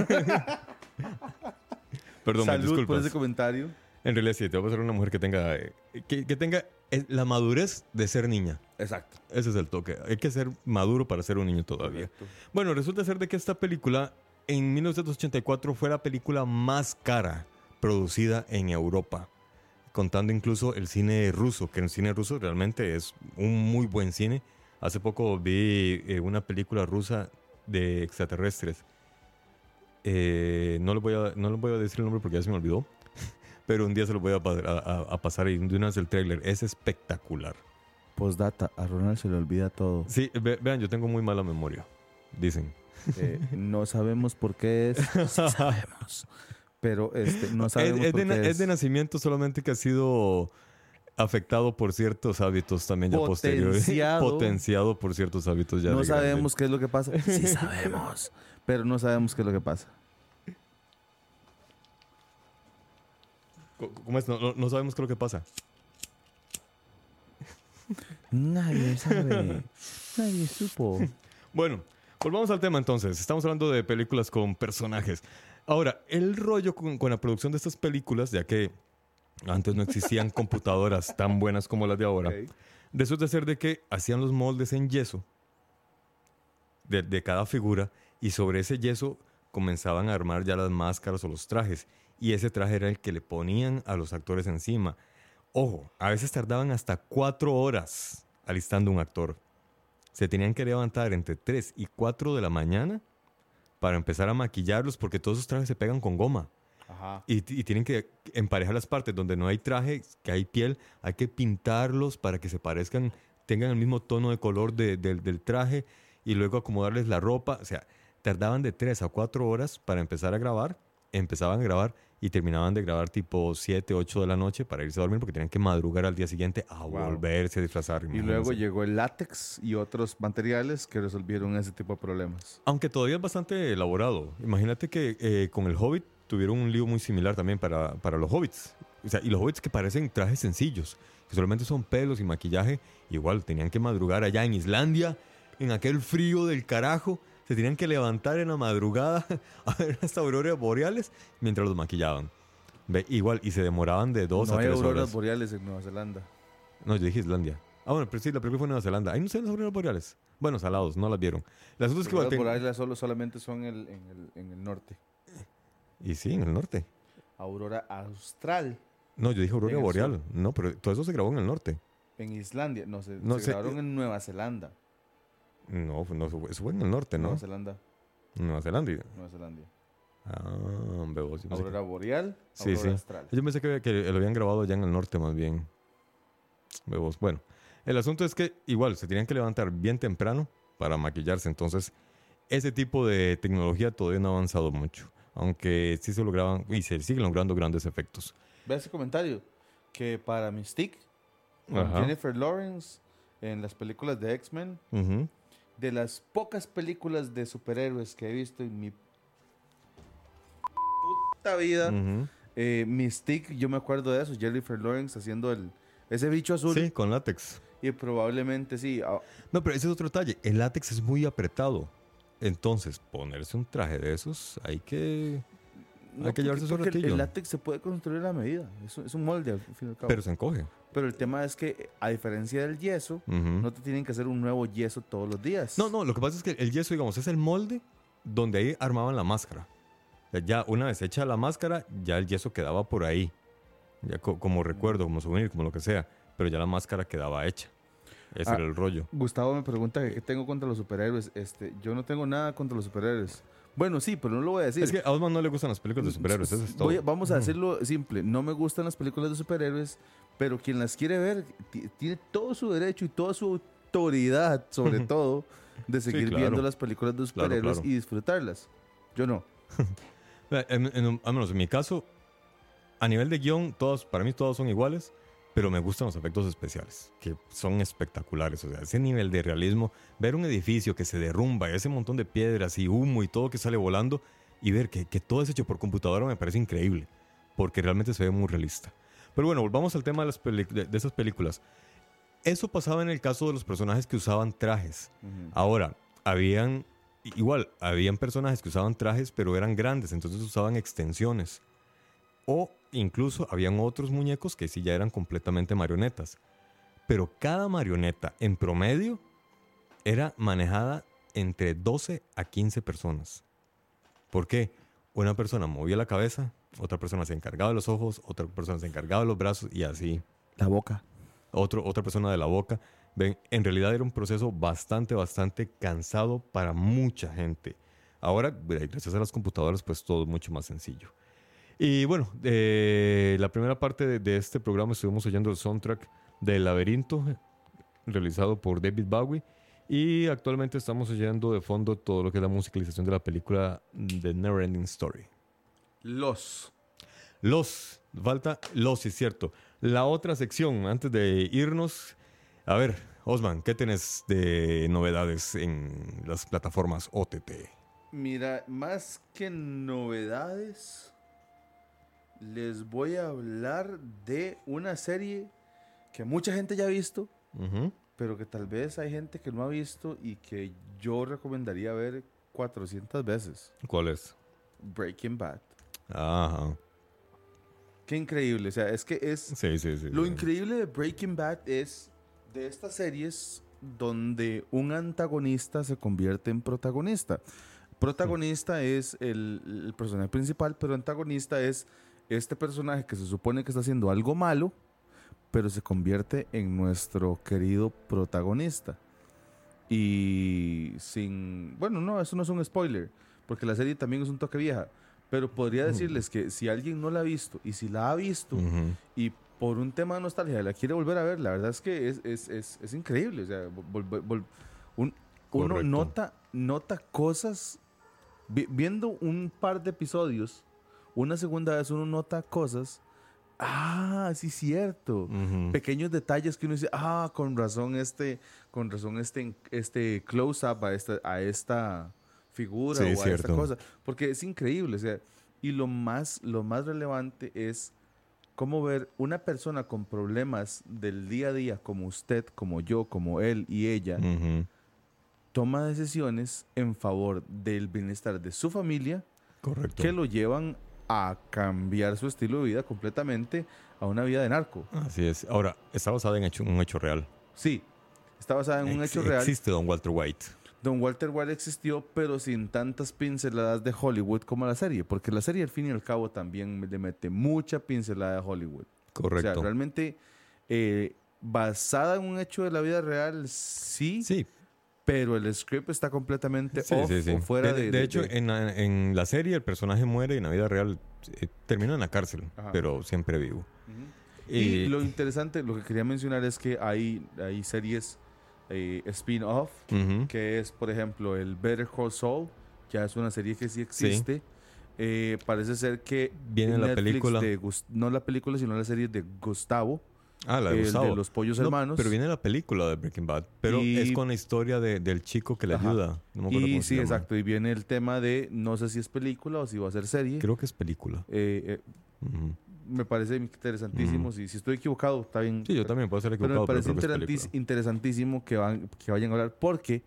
Perdón, Salud por disculpas. ese comentario. En realidad sí, te va a pasar una mujer que tenga, que, que tenga la madurez de ser niña. Exacto. Ese es el toque. Hay que ser maduro para ser un niño todavía. Correcto. Bueno, resulta ser de que esta película en 1984 fue la película más cara producida en Europa, contando incluso el cine ruso, que el cine ruso realmente es un muy buen cine. Hace poco vi eh, una película rusa de extraterrestres. Eh, no, le voy a, no voy a decir el nombre porque ya se me olvidó, pero un día se lo voy a, a- a- pasar y de una vez el tráiler. Es espectacular. Postdata, a Ronald se le olvida todo. Sí, ve- vean, yo tengo muy mala memoria, dicen. Eh, no sabemos por qué es. Sí sabemos. Pero este, no sabemos es por de, qué es de nacimiento solamente que ha sido afectado por ciertos hábitos también ya posteriores. Potenciado. Potenciado por ciertos hábitos ya no sabemos qué es lo que pasa. Sí sabemos. Pero no sabemos qué es lo que pasa. ¿Cómo es? No, no- no sabemos qué es lo que pasa. Nadie sabe. Nadie supo. Bueno, volvamos al tema entonces. Estamos hablando de películas con personajes. Ahora, el rollo con, con la producción de estas películas, ya que antes no existían computadoras tan buenas como las de ahora, Ok. resulta ser de que hacían los moldes en yeso de, de cada figura y sobre ese yeso comenzaban a armar ya las máscaras o los trajes. Y ese traje era el que le ponían a los actores encima. Ojo, a veces tardaban hasta cuatro horas alistando un actor. Se tenían que levantar entre 3 y 4 de la mañana para empezar a maquillarlos porque todos esos trajes se pegan con goma. Ajá. Y, y tienen que emparejar las partes donde no hay traje, que hay piel, hay que pintarlos para que se parezcan, tengan el mismo tono de color de- del- del traje y luego acomodarles la ropa. O sea, tardaban de 3 a 4 horas para empezar a grabar, empezaban a grabar y terminaban de grabar tipo 7, 8 de la noche para irse a dormir porque tenían que madrugar al día siguiente a Wow. volverse a disfrazar. Y luego llegó el látex y otros materiales que resolvieron ese tipo de problemas. Aunque todavía es bastante elaborado. Imagínate que eh, con el Hobbit tuvieron un lío muy similar también para, para los Hobbits. O sea, y los Hobbits que parecen trajes sencillos, que solamente son pelos y maquillaje, igual tenían que madrugar allá en Islandia, en aquel frío del carajo. Se tenían que levantar en la madrugada a ver las auroras boreales mientras los maquillaban. Ve, igual, y se demoraban de dos no a hay tres auroras horas. boreales en Nueva Zelanda. No, yo dije Islandia. Ah, bueno, pero sí, la película fue en Nueva Zelanda. Ahí no se ven las auroras boreales. Bueno, salados, no las vieron. El asunto es que Auroras ten- boreales solo, solamente son en el, en, el, en el norte. Y sí, en el norte. Aurora austral No, yo dije aurora boreal. No, pero todo eso se grabó en el norte. en Islandia. No, se, No se grabaron en Nueva Zelanda. No, pues no, fue- en el norte, ¿no? Nueva Zelanda. Nueva Zelanda. Nueva Zelanda. Ah, bebos. Yo pensé, Aurora boreal, Sí, aurora sí. astral. yo pensé que, que lo habían grabado ya en el norte más bien. Bebos. Bueno, el asunto es que igual se tenían que levantar bien temprano para maquillarse. Entonces, ese tipo de tecnología todavía no ha avanzado mucho. Aunque sí se lograban y se siguen logrando grandes efectos. Ve ese comentario. Que para Mystique. Jennifer Lawrence, en las películas de X-Men, Ujú. De las pocas películas de superhéroes que he visto en mi puta vida, Ujú. eh, Mystique, yo me acuerdo de eso, Jennifer Lawrence haciendo el, ese bicho azul. Sí, con látex. Y probablemente sí. ah, No, pero ese es otro detalle. El látex es muy apretado. Entonces, ponerse un traje de esos, hay que... no, Hay que llevarse su ratillo. El látex se puede construir a la medida. Es, un- es un molde al fin y al cabo. Pero se encoge. Pero el tema es que, a diferencia del yeso, no te tienen que hacer un nuevo yeso todos los días. No, no, lo que pasa es que el yeso, digamos, es el molde donde ahí armaban la máscara. O sea, Ya una vez hecha la máscara, ya el yeso quedaba por ahí. Ya co- como recuerdo, como souvenir, como lo que sea. Pero ya la máscara quedaba hecha. Ese Ah. era el rollo. Gustavo me pregunta qué tengo contra los superhéroes. Este, yo no tengo nada contra los superhéroes. Bueno, sí, pero no lo voy a decir. Es que a Osman no le gustan las películas de superhéroes, eso es todo. Voy a- vamos a decirlo simple. No me gustan las películas de superhéroes, pero quien las quiere ver ti- tiene todo su derecho y toda su autoridad, sobre todo, de seguir claro. viendo las películas de Claro, superhéroes claro. y disfrutarlas. Yo no. En, en al menos en mi caso, a nivel de guion, todas, para mí todas son iguales, pero me gustan los efectos especiales, que son espectaculares. O sea, ese nivel de realismo, ver un edificio que se derrumba, ese montón de piedras y humo y todo que sale volando, y ver que, que todo es hecho por computadora me parece increíble, porque realmente se ve muy realista. Pero bueno, volvamos al tema de, las peli- de- de esas películas. Eso pasaba en el caso de los personajes que usaban trajes. Ahora, habían, igual, habían personajes que usaban trajes, pero eran grandes, entonces usaban extensiones. O incluso habían otros muñecos que sí ya eran completamente marionetas. Pero cada marioneta, en promedio, era manejada entre 12 a 15 personas. ¿Por qué? Una persona movía la cabeza, otra persona se encargaba de los ojos, otra persona se encargaba de los brazos y así La boca. otro, otra persona de la boca. Ven, en realidad era un proceso bastante, bastante cansado para mucha gente. Ahora, gracias a las computadoras, pues todo es mucho más sencillo. Y bueno, eh, la primera parte de, de este programa estuvimos oyendo el soundtrack del laberinto, realizado por David Bowie. Y actualmente estamos oyendo de fondo todo lo que es la musicalización de la película The Neverending Story. Los. Los, falta los, es cierto. La otra sección, antes de irnos, a ver, Osman, ¿qué tenés de novedades en las plataformas OTT? Mira, más que novedades, les voy a hablar de una serie que mucha gente ya ha visto, pero que tal vez hay gente que no ha visto y que yo recomendaría ver 400 veces. ¿Cuál es? Breaking Bad. Ajá. Qué increíble, o sea, es que es... Sí, sí, sí. Lo sí. increíble de Breaking Bad es, de estas series, donde un antagonista se convierte en protagonista. Protagonista es el, el personaje principal, pero antagonista es este personaje que se supone que está haciendo algo malo, pero se convierte en nuestro querido protagonista. Y sin... Bueno, no, eso no es un spoiler, porque la serie también es un toque vieja, pero podría decirles que si alguien no la ha visto y si la ha visto y por un tema de nostalgia la quiere volver a ver, la verdad es que es, es, es, es increíble. O sea, vol- vol- vol- un- uno nota, nota cosas, vi- viendo un par de episodios, una segunda vez uno nota cosas. Ah, sí, cierto. Ujú. Pequeños detalles que uno dice, ah, con razón este, con razón este, este close-up a esta, a esta figura Sí, o a esta cosa. Porque es increíble. O sea, y lo más, lo más relevante es cómo ver una persona con problemas del día a día, como usted, como yo, como él y ella, Ujú. toma decisiones en favor del bienestar de su familia Correcto. que lo llevan a cambiar su estilo de vida completamente a una vida de narco. Así es. Ahora, está basada en hecho- un hecho real. Sí, está basada en un Ex- hecho real. Existe Don Walter White. Don Walter White existió, pero sin tantas pinceladas de Hollywood como la serie, porque la serie al fin y al cabo también le mete mucha pincelada de Hollywood. Correcto. O sea, realmente eh, basada en un hecho de la vida real, sí, sí. Pero el script está completamente Sí, off sí, sí. o fuera de, de... de de- hecho, de- En, la, en la serie el personaje muere y en la vida real eh, termina en la cárcel, Ajá. pero siempre vivo. Y lo interesante, lo que quería mencionar es que hay, hay series eh, spin-off, que es, por ejemplo, el Better Call Saul, ya es una serie que sí existe. Eh, parece ser que Viene la Netflix película. de Gus- no la película, sino la serie de Gustavo, Ah, la de el Gustavo. de los pollos No, hermanos. Pero viene la película de Breaking Bad. Pero Y- es con la historia de- del chico que le Ajá. ayuda. No me acuerdo y cómo se sí, llama. exacto. Y viene el tema de no sé si es película o si va a ser serie. Creo que es película. Eh, eh, me parece interesantísimo. Si, si estoy equivocado, está bien. Sí, yo también puedo ser Pero equivocado, me pero, parece interesantis- película. interesantísimo que, van, que vayan a hablar porque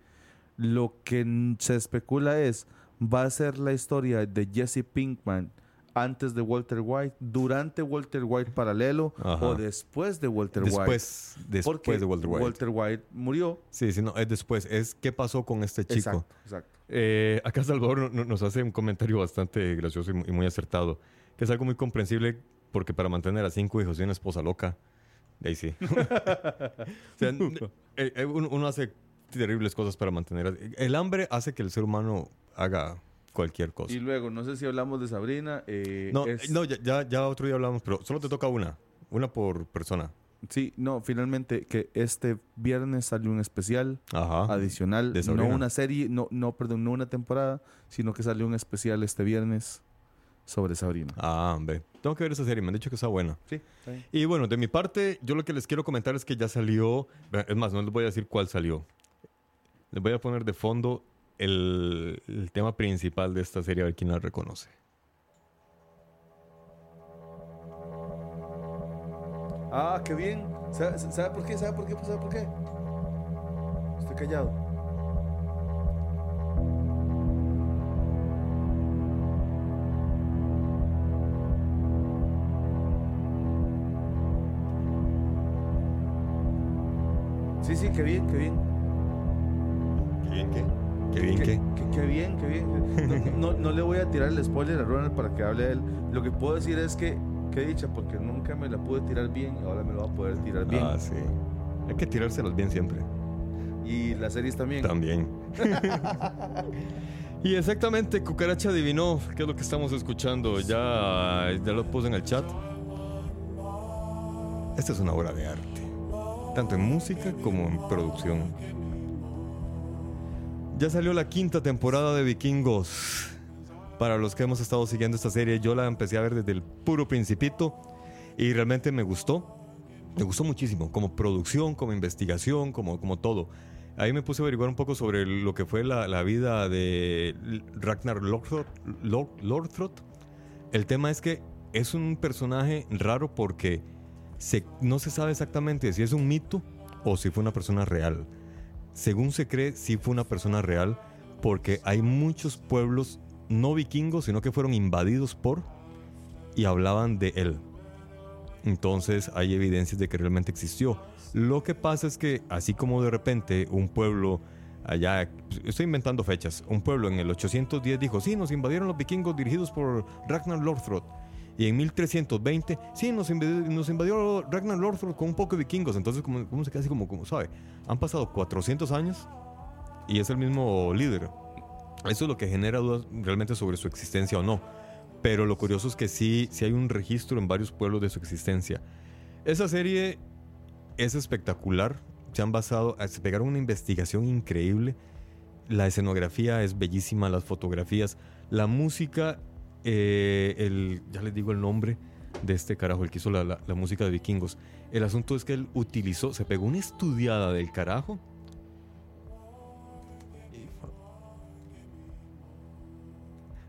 lo que se especula es va a ser la historia de Jesse Pinkman antes de Walter White, durante Walter White paralelo Ajá. o después de Walter White. Después, después Porque de Walter White. Walter White murió. Sí, sí, no, es después. Es qué pasó con este chico. Exacto, exacto. Eh, acá Salvador no- no- nos hace un comentario bastante gracioso y mu- y muy acertado, que es algo muy comprensible porque para mantener a cinco hijos y una esposa loca, de ahí sí. o sea, eh, eh, uno, hace terribles cosas para mantener. El hambre hace que el ser humano haga cualquier cosa. Y luego, no sé si hablamos de Sabrina. eh, no, es- no ya, ya, ya otro día hablamos, pero solo te toca una, una por persona. Sí, no, finalmente que este viernes salió un especial Ajá. adicional, de no una serie, no, no, perdón, no una temporada, sino que salió un especial este viernes sobre Sabrina. Ah, hombre. Tengo que ver esa serie, me han dicho que está buena. Sí, está bien. Y bueno, de mi parte, yo lo que les quiero comentar es que ya salió, es más, no les voy a decir cuál salió. Les voy a poner de fondo el, el tema principal de esta serie, a ver quién la reconoce. Ah, qué bien. ¿Sabe, sabe por qué? ¿Sabe por qué? ¿Sabe por qué? Estoy callado. Sí, sí, qué bien, qué bien. ¿Qué bien qué? ¿Qué bien Qué, qué? qué- qué bien, qué bien. No, no- no le voy a tirar el spoiler a Ronald para que hable de él. Lo que puedo decir es que, qué dicha, porque nunca me la pude tirar bien y ahora me lo va a poder tirar bien. Ah, sí. Hay que tirárselas bien siempre. Y las series también. También. y exactamente, Cucaracha adivinó qué es lo que estamos escuchando. Ya, ya lo puse en el chat. Esta es una obra de arte, tanto en música como en producción. Ya salió la quinta temporada de Vikingos. Para los que hemos estado siguiendo esta serie, yo la empecé a ver desde el puro principito y realmente me gustó. Me gustó muchísimo, como producción, como investigación, como, como todo. Ahí me puse a averiguar un poco sobre lo que fue la, la vida de Ragnar Lothbrok. Lor- Lothbrok. El tema es que es un personaje raro porque se- no se sabe exactamente si es un mito o si fue una persona real. Según se cree, sí fue una persona real porque hay muchos pueblos no vikingos, sino que fueron invadidos por y hablaban de él. Entonces hay evidencias de que realmente existió. Lo que pasa es que así como de repente un pueblo allá, estoy inventando fechas, un pueblo en el 810 dijo, sí, nos invadieron los vikingos dirigidos por Ragnar Lothbrok. Y en 1320, sí, nos invadió, Ragnar Lothbrok con un poco de vikingos. Entonces, como, como se así como, como, ¿sabe? Han pasado 400 años y es el mismo líder. Eso es lo que genera dudas realmente sobre su existencia o no. Pero lo curioso es que sí, sí hay un registro en varios pueblos de su existencia. Esa serie es espectacular. Se han basado, se pegaron una investigación increíble. La escenografía es bellísima, las fotografías, la música, eh, el, ya les digo el nombre de este carajo, el que hizo la, música de vikingos. El asunto es que él utilizó, se pegó una estudiada del carajo.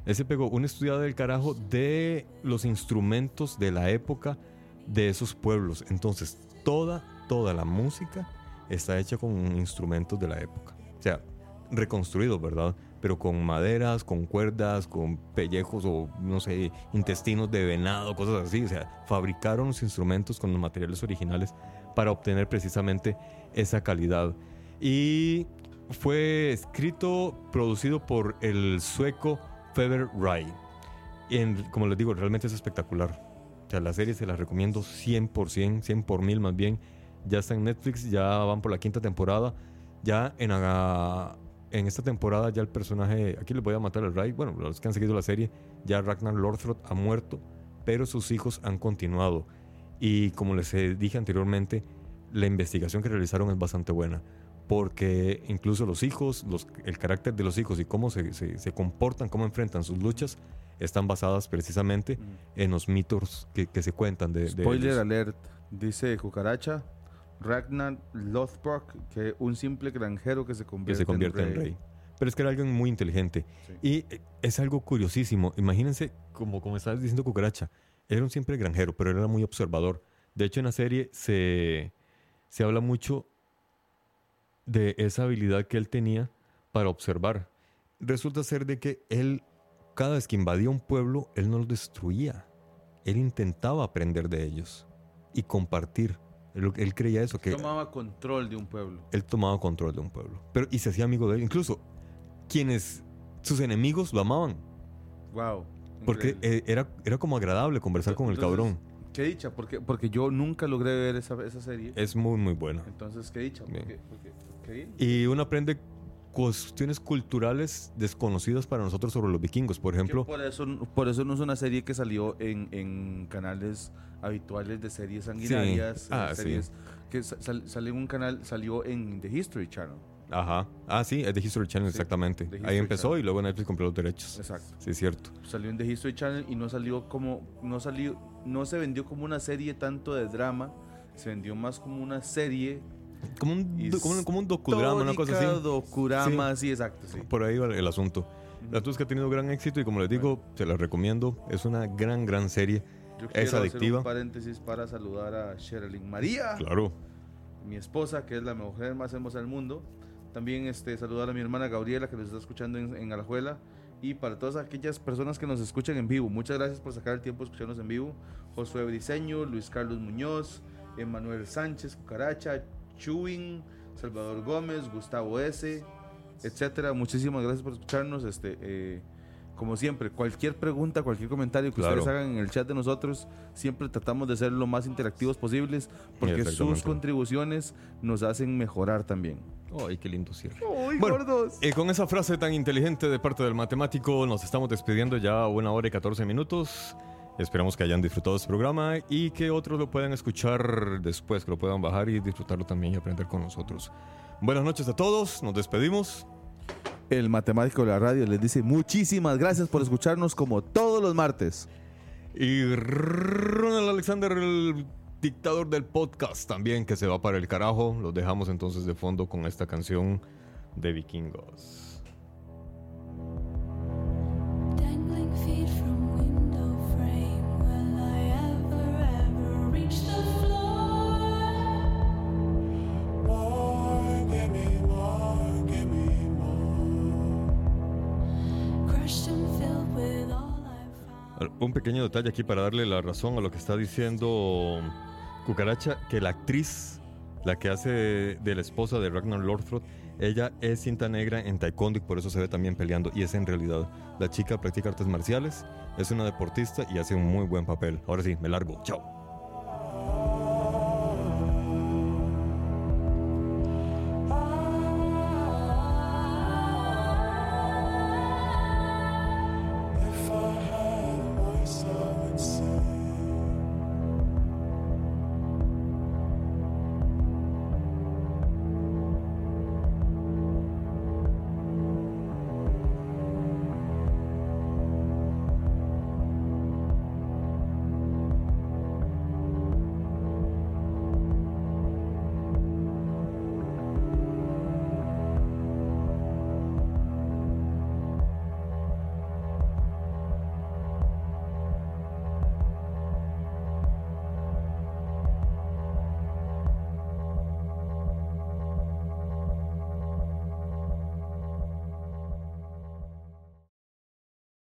Él se pegó una estudiada del carajo de los instrumentos de la época de esos pueblos. Entonces, toda, toda la música está hecha con instrumentos de la época. O sea, reconstruidos, ¿verdad? Pero con maderas, con cuerdas, con pellejos o, no sé, intestinos de venado, cosas así. O sea, fabricaron los instrumentos con los materiales originales para obtener precisamente esa calidad. Y fue escrito, producido por el sueco Feber Rai. Y en- como les digo, realmente es espectacular. O sea, la serie se la recomiendo 100%, 100 por mil más bien. Ya está en Netflix, ya van por la quinta temporada. Ya en, la- en esta temporada ya el personaje, aquí les voy a matar al Rai, bueno, los que han seguido la serie, ya Ragnar Lothbrok ha muerto, pero sus hijos han continuado. Y como les eh, dije anteriormente, la investigación que realizaron es bastante buena porque incluso los hijos, los, el carácter de los hijos y cómo se, se- se comportan, cómo enfrentan sus luchas, están basadas precisamente en los mitos que, que se cuentan de, de Spoiler ellos. alert. Dice Cucaracha. Ragnar Lothbrok, que un simple granjero que se que convierte, se convierte en rey. Pero es que era alguien muy inteligente. Sí. Y eh, es algo curiosísimo. Imagínense, como, como estabas diciendo Cucaracha, era un simple granjero, pero era muy observador. De hecho, en la serie se, se habla mucho de esa habilidad que él tenía para observar. Resulta ser de que él, cada vez que invadía un pueblo, él no lo destruía. Él intentaba aprender de ellos y compartir. Él, él creía eso, que Tomaba control de un pueblo. él tomaba control de un pueblo. Pero, y se hacía amigo de él. Incluso quienes, sus enemigos lo amaban. Wow. Porque eh, era, era como agradable conversar con el Entonces, cabrón. Qué dicha, porque, porque yo nunca logré ver esa, esa serie. Es muy, muy buena. Entonces, qué dicha. Porque, porque- qué bien. Y uno aprende cuestiones culturales desconocidas para nosotros sobre los vikingos. Por Que ejemplo, por eso, por eso no es una serie que salió en, en canales habituales de series sanguinarias. Ah, eh, sí. series que sa- sal- salió en un canal, salió en The History Channel. ajá. Ah, sí, es de History Channel, Sí, exactamente. de Ahí History empezó Channel. y luego Netflix compró los derechos. Exacto. Sí, es cierto. Salió en The History Channel y no salió como, no salió, no se vendió como una serie tanto de drama, se vendió más como una serie Como un, como como un docudrama, una cosa así. Docurama, sí, exacto, sí. Por ahí va el asunto. La que ha tenido gran éxito y como les digo, se la recomiendo. Es una gran, gran serie. Yo Es quiero adictiva. hacer un paréntesis para saludar a Sherilyn María, Claro. mi esposa, que es la mujer más hermosa del mundo. También este, saludar a mi hermana Gabriela, que nos está escuchando en, en Alajuela. Y para todas aquellas personas que nos escuchan en vivo, muchas gracias por sacar el tiempo de escucharnos en vivo. Josué Briseño, Luis Carlos Muñoz, Emanuel Sánchez, Cucaracha, Chuin, Salvador Gómez, Gustavo S., etcétera. Muchísimas gracias por escucharnos. Este, eh, como siempre, cualquier pregunta, cualquier comentario que Claro. ustedes hagan en el chat de nosotros, siempre tratamos de ser lo más interactivos posibles, porque sus contribuciones nos hacen mejorar también. Ay, qué lindo cierre. ¡Uy, Bueno, gordos! Y con esa frase tan inteligente de parte del matemático, nos estamos despidiendo ya a una hora y 14 minutos. Esperamos que hayan disfrutado este programa y que otros lo puedan escuchar después, que lo puedan bajar y disfrutarlo también y aprender con nosotros. Buenas noches a todos, nos despedimos. El matemático de la radio les dice muchísimas gracias por escucharnos como todos los martes. Y Ronald Alexander, el dictador del podcast, también que se va para el carajo. Los dejamos entonces de fondo con esta canción de vikingos. Un pequeño detalle aquí para darle la razón a lo que está diciendo Cucaracha, que la actriz, la que hace de, la esposa de Ragnar Lothbrok, ella es cinta negra en taekwondo y por eso se ve también peleando. Y es en realidad, la chica practica artes marciales, es una deportista y hace un muy buen papel. Ahora sí, me largo. Chao.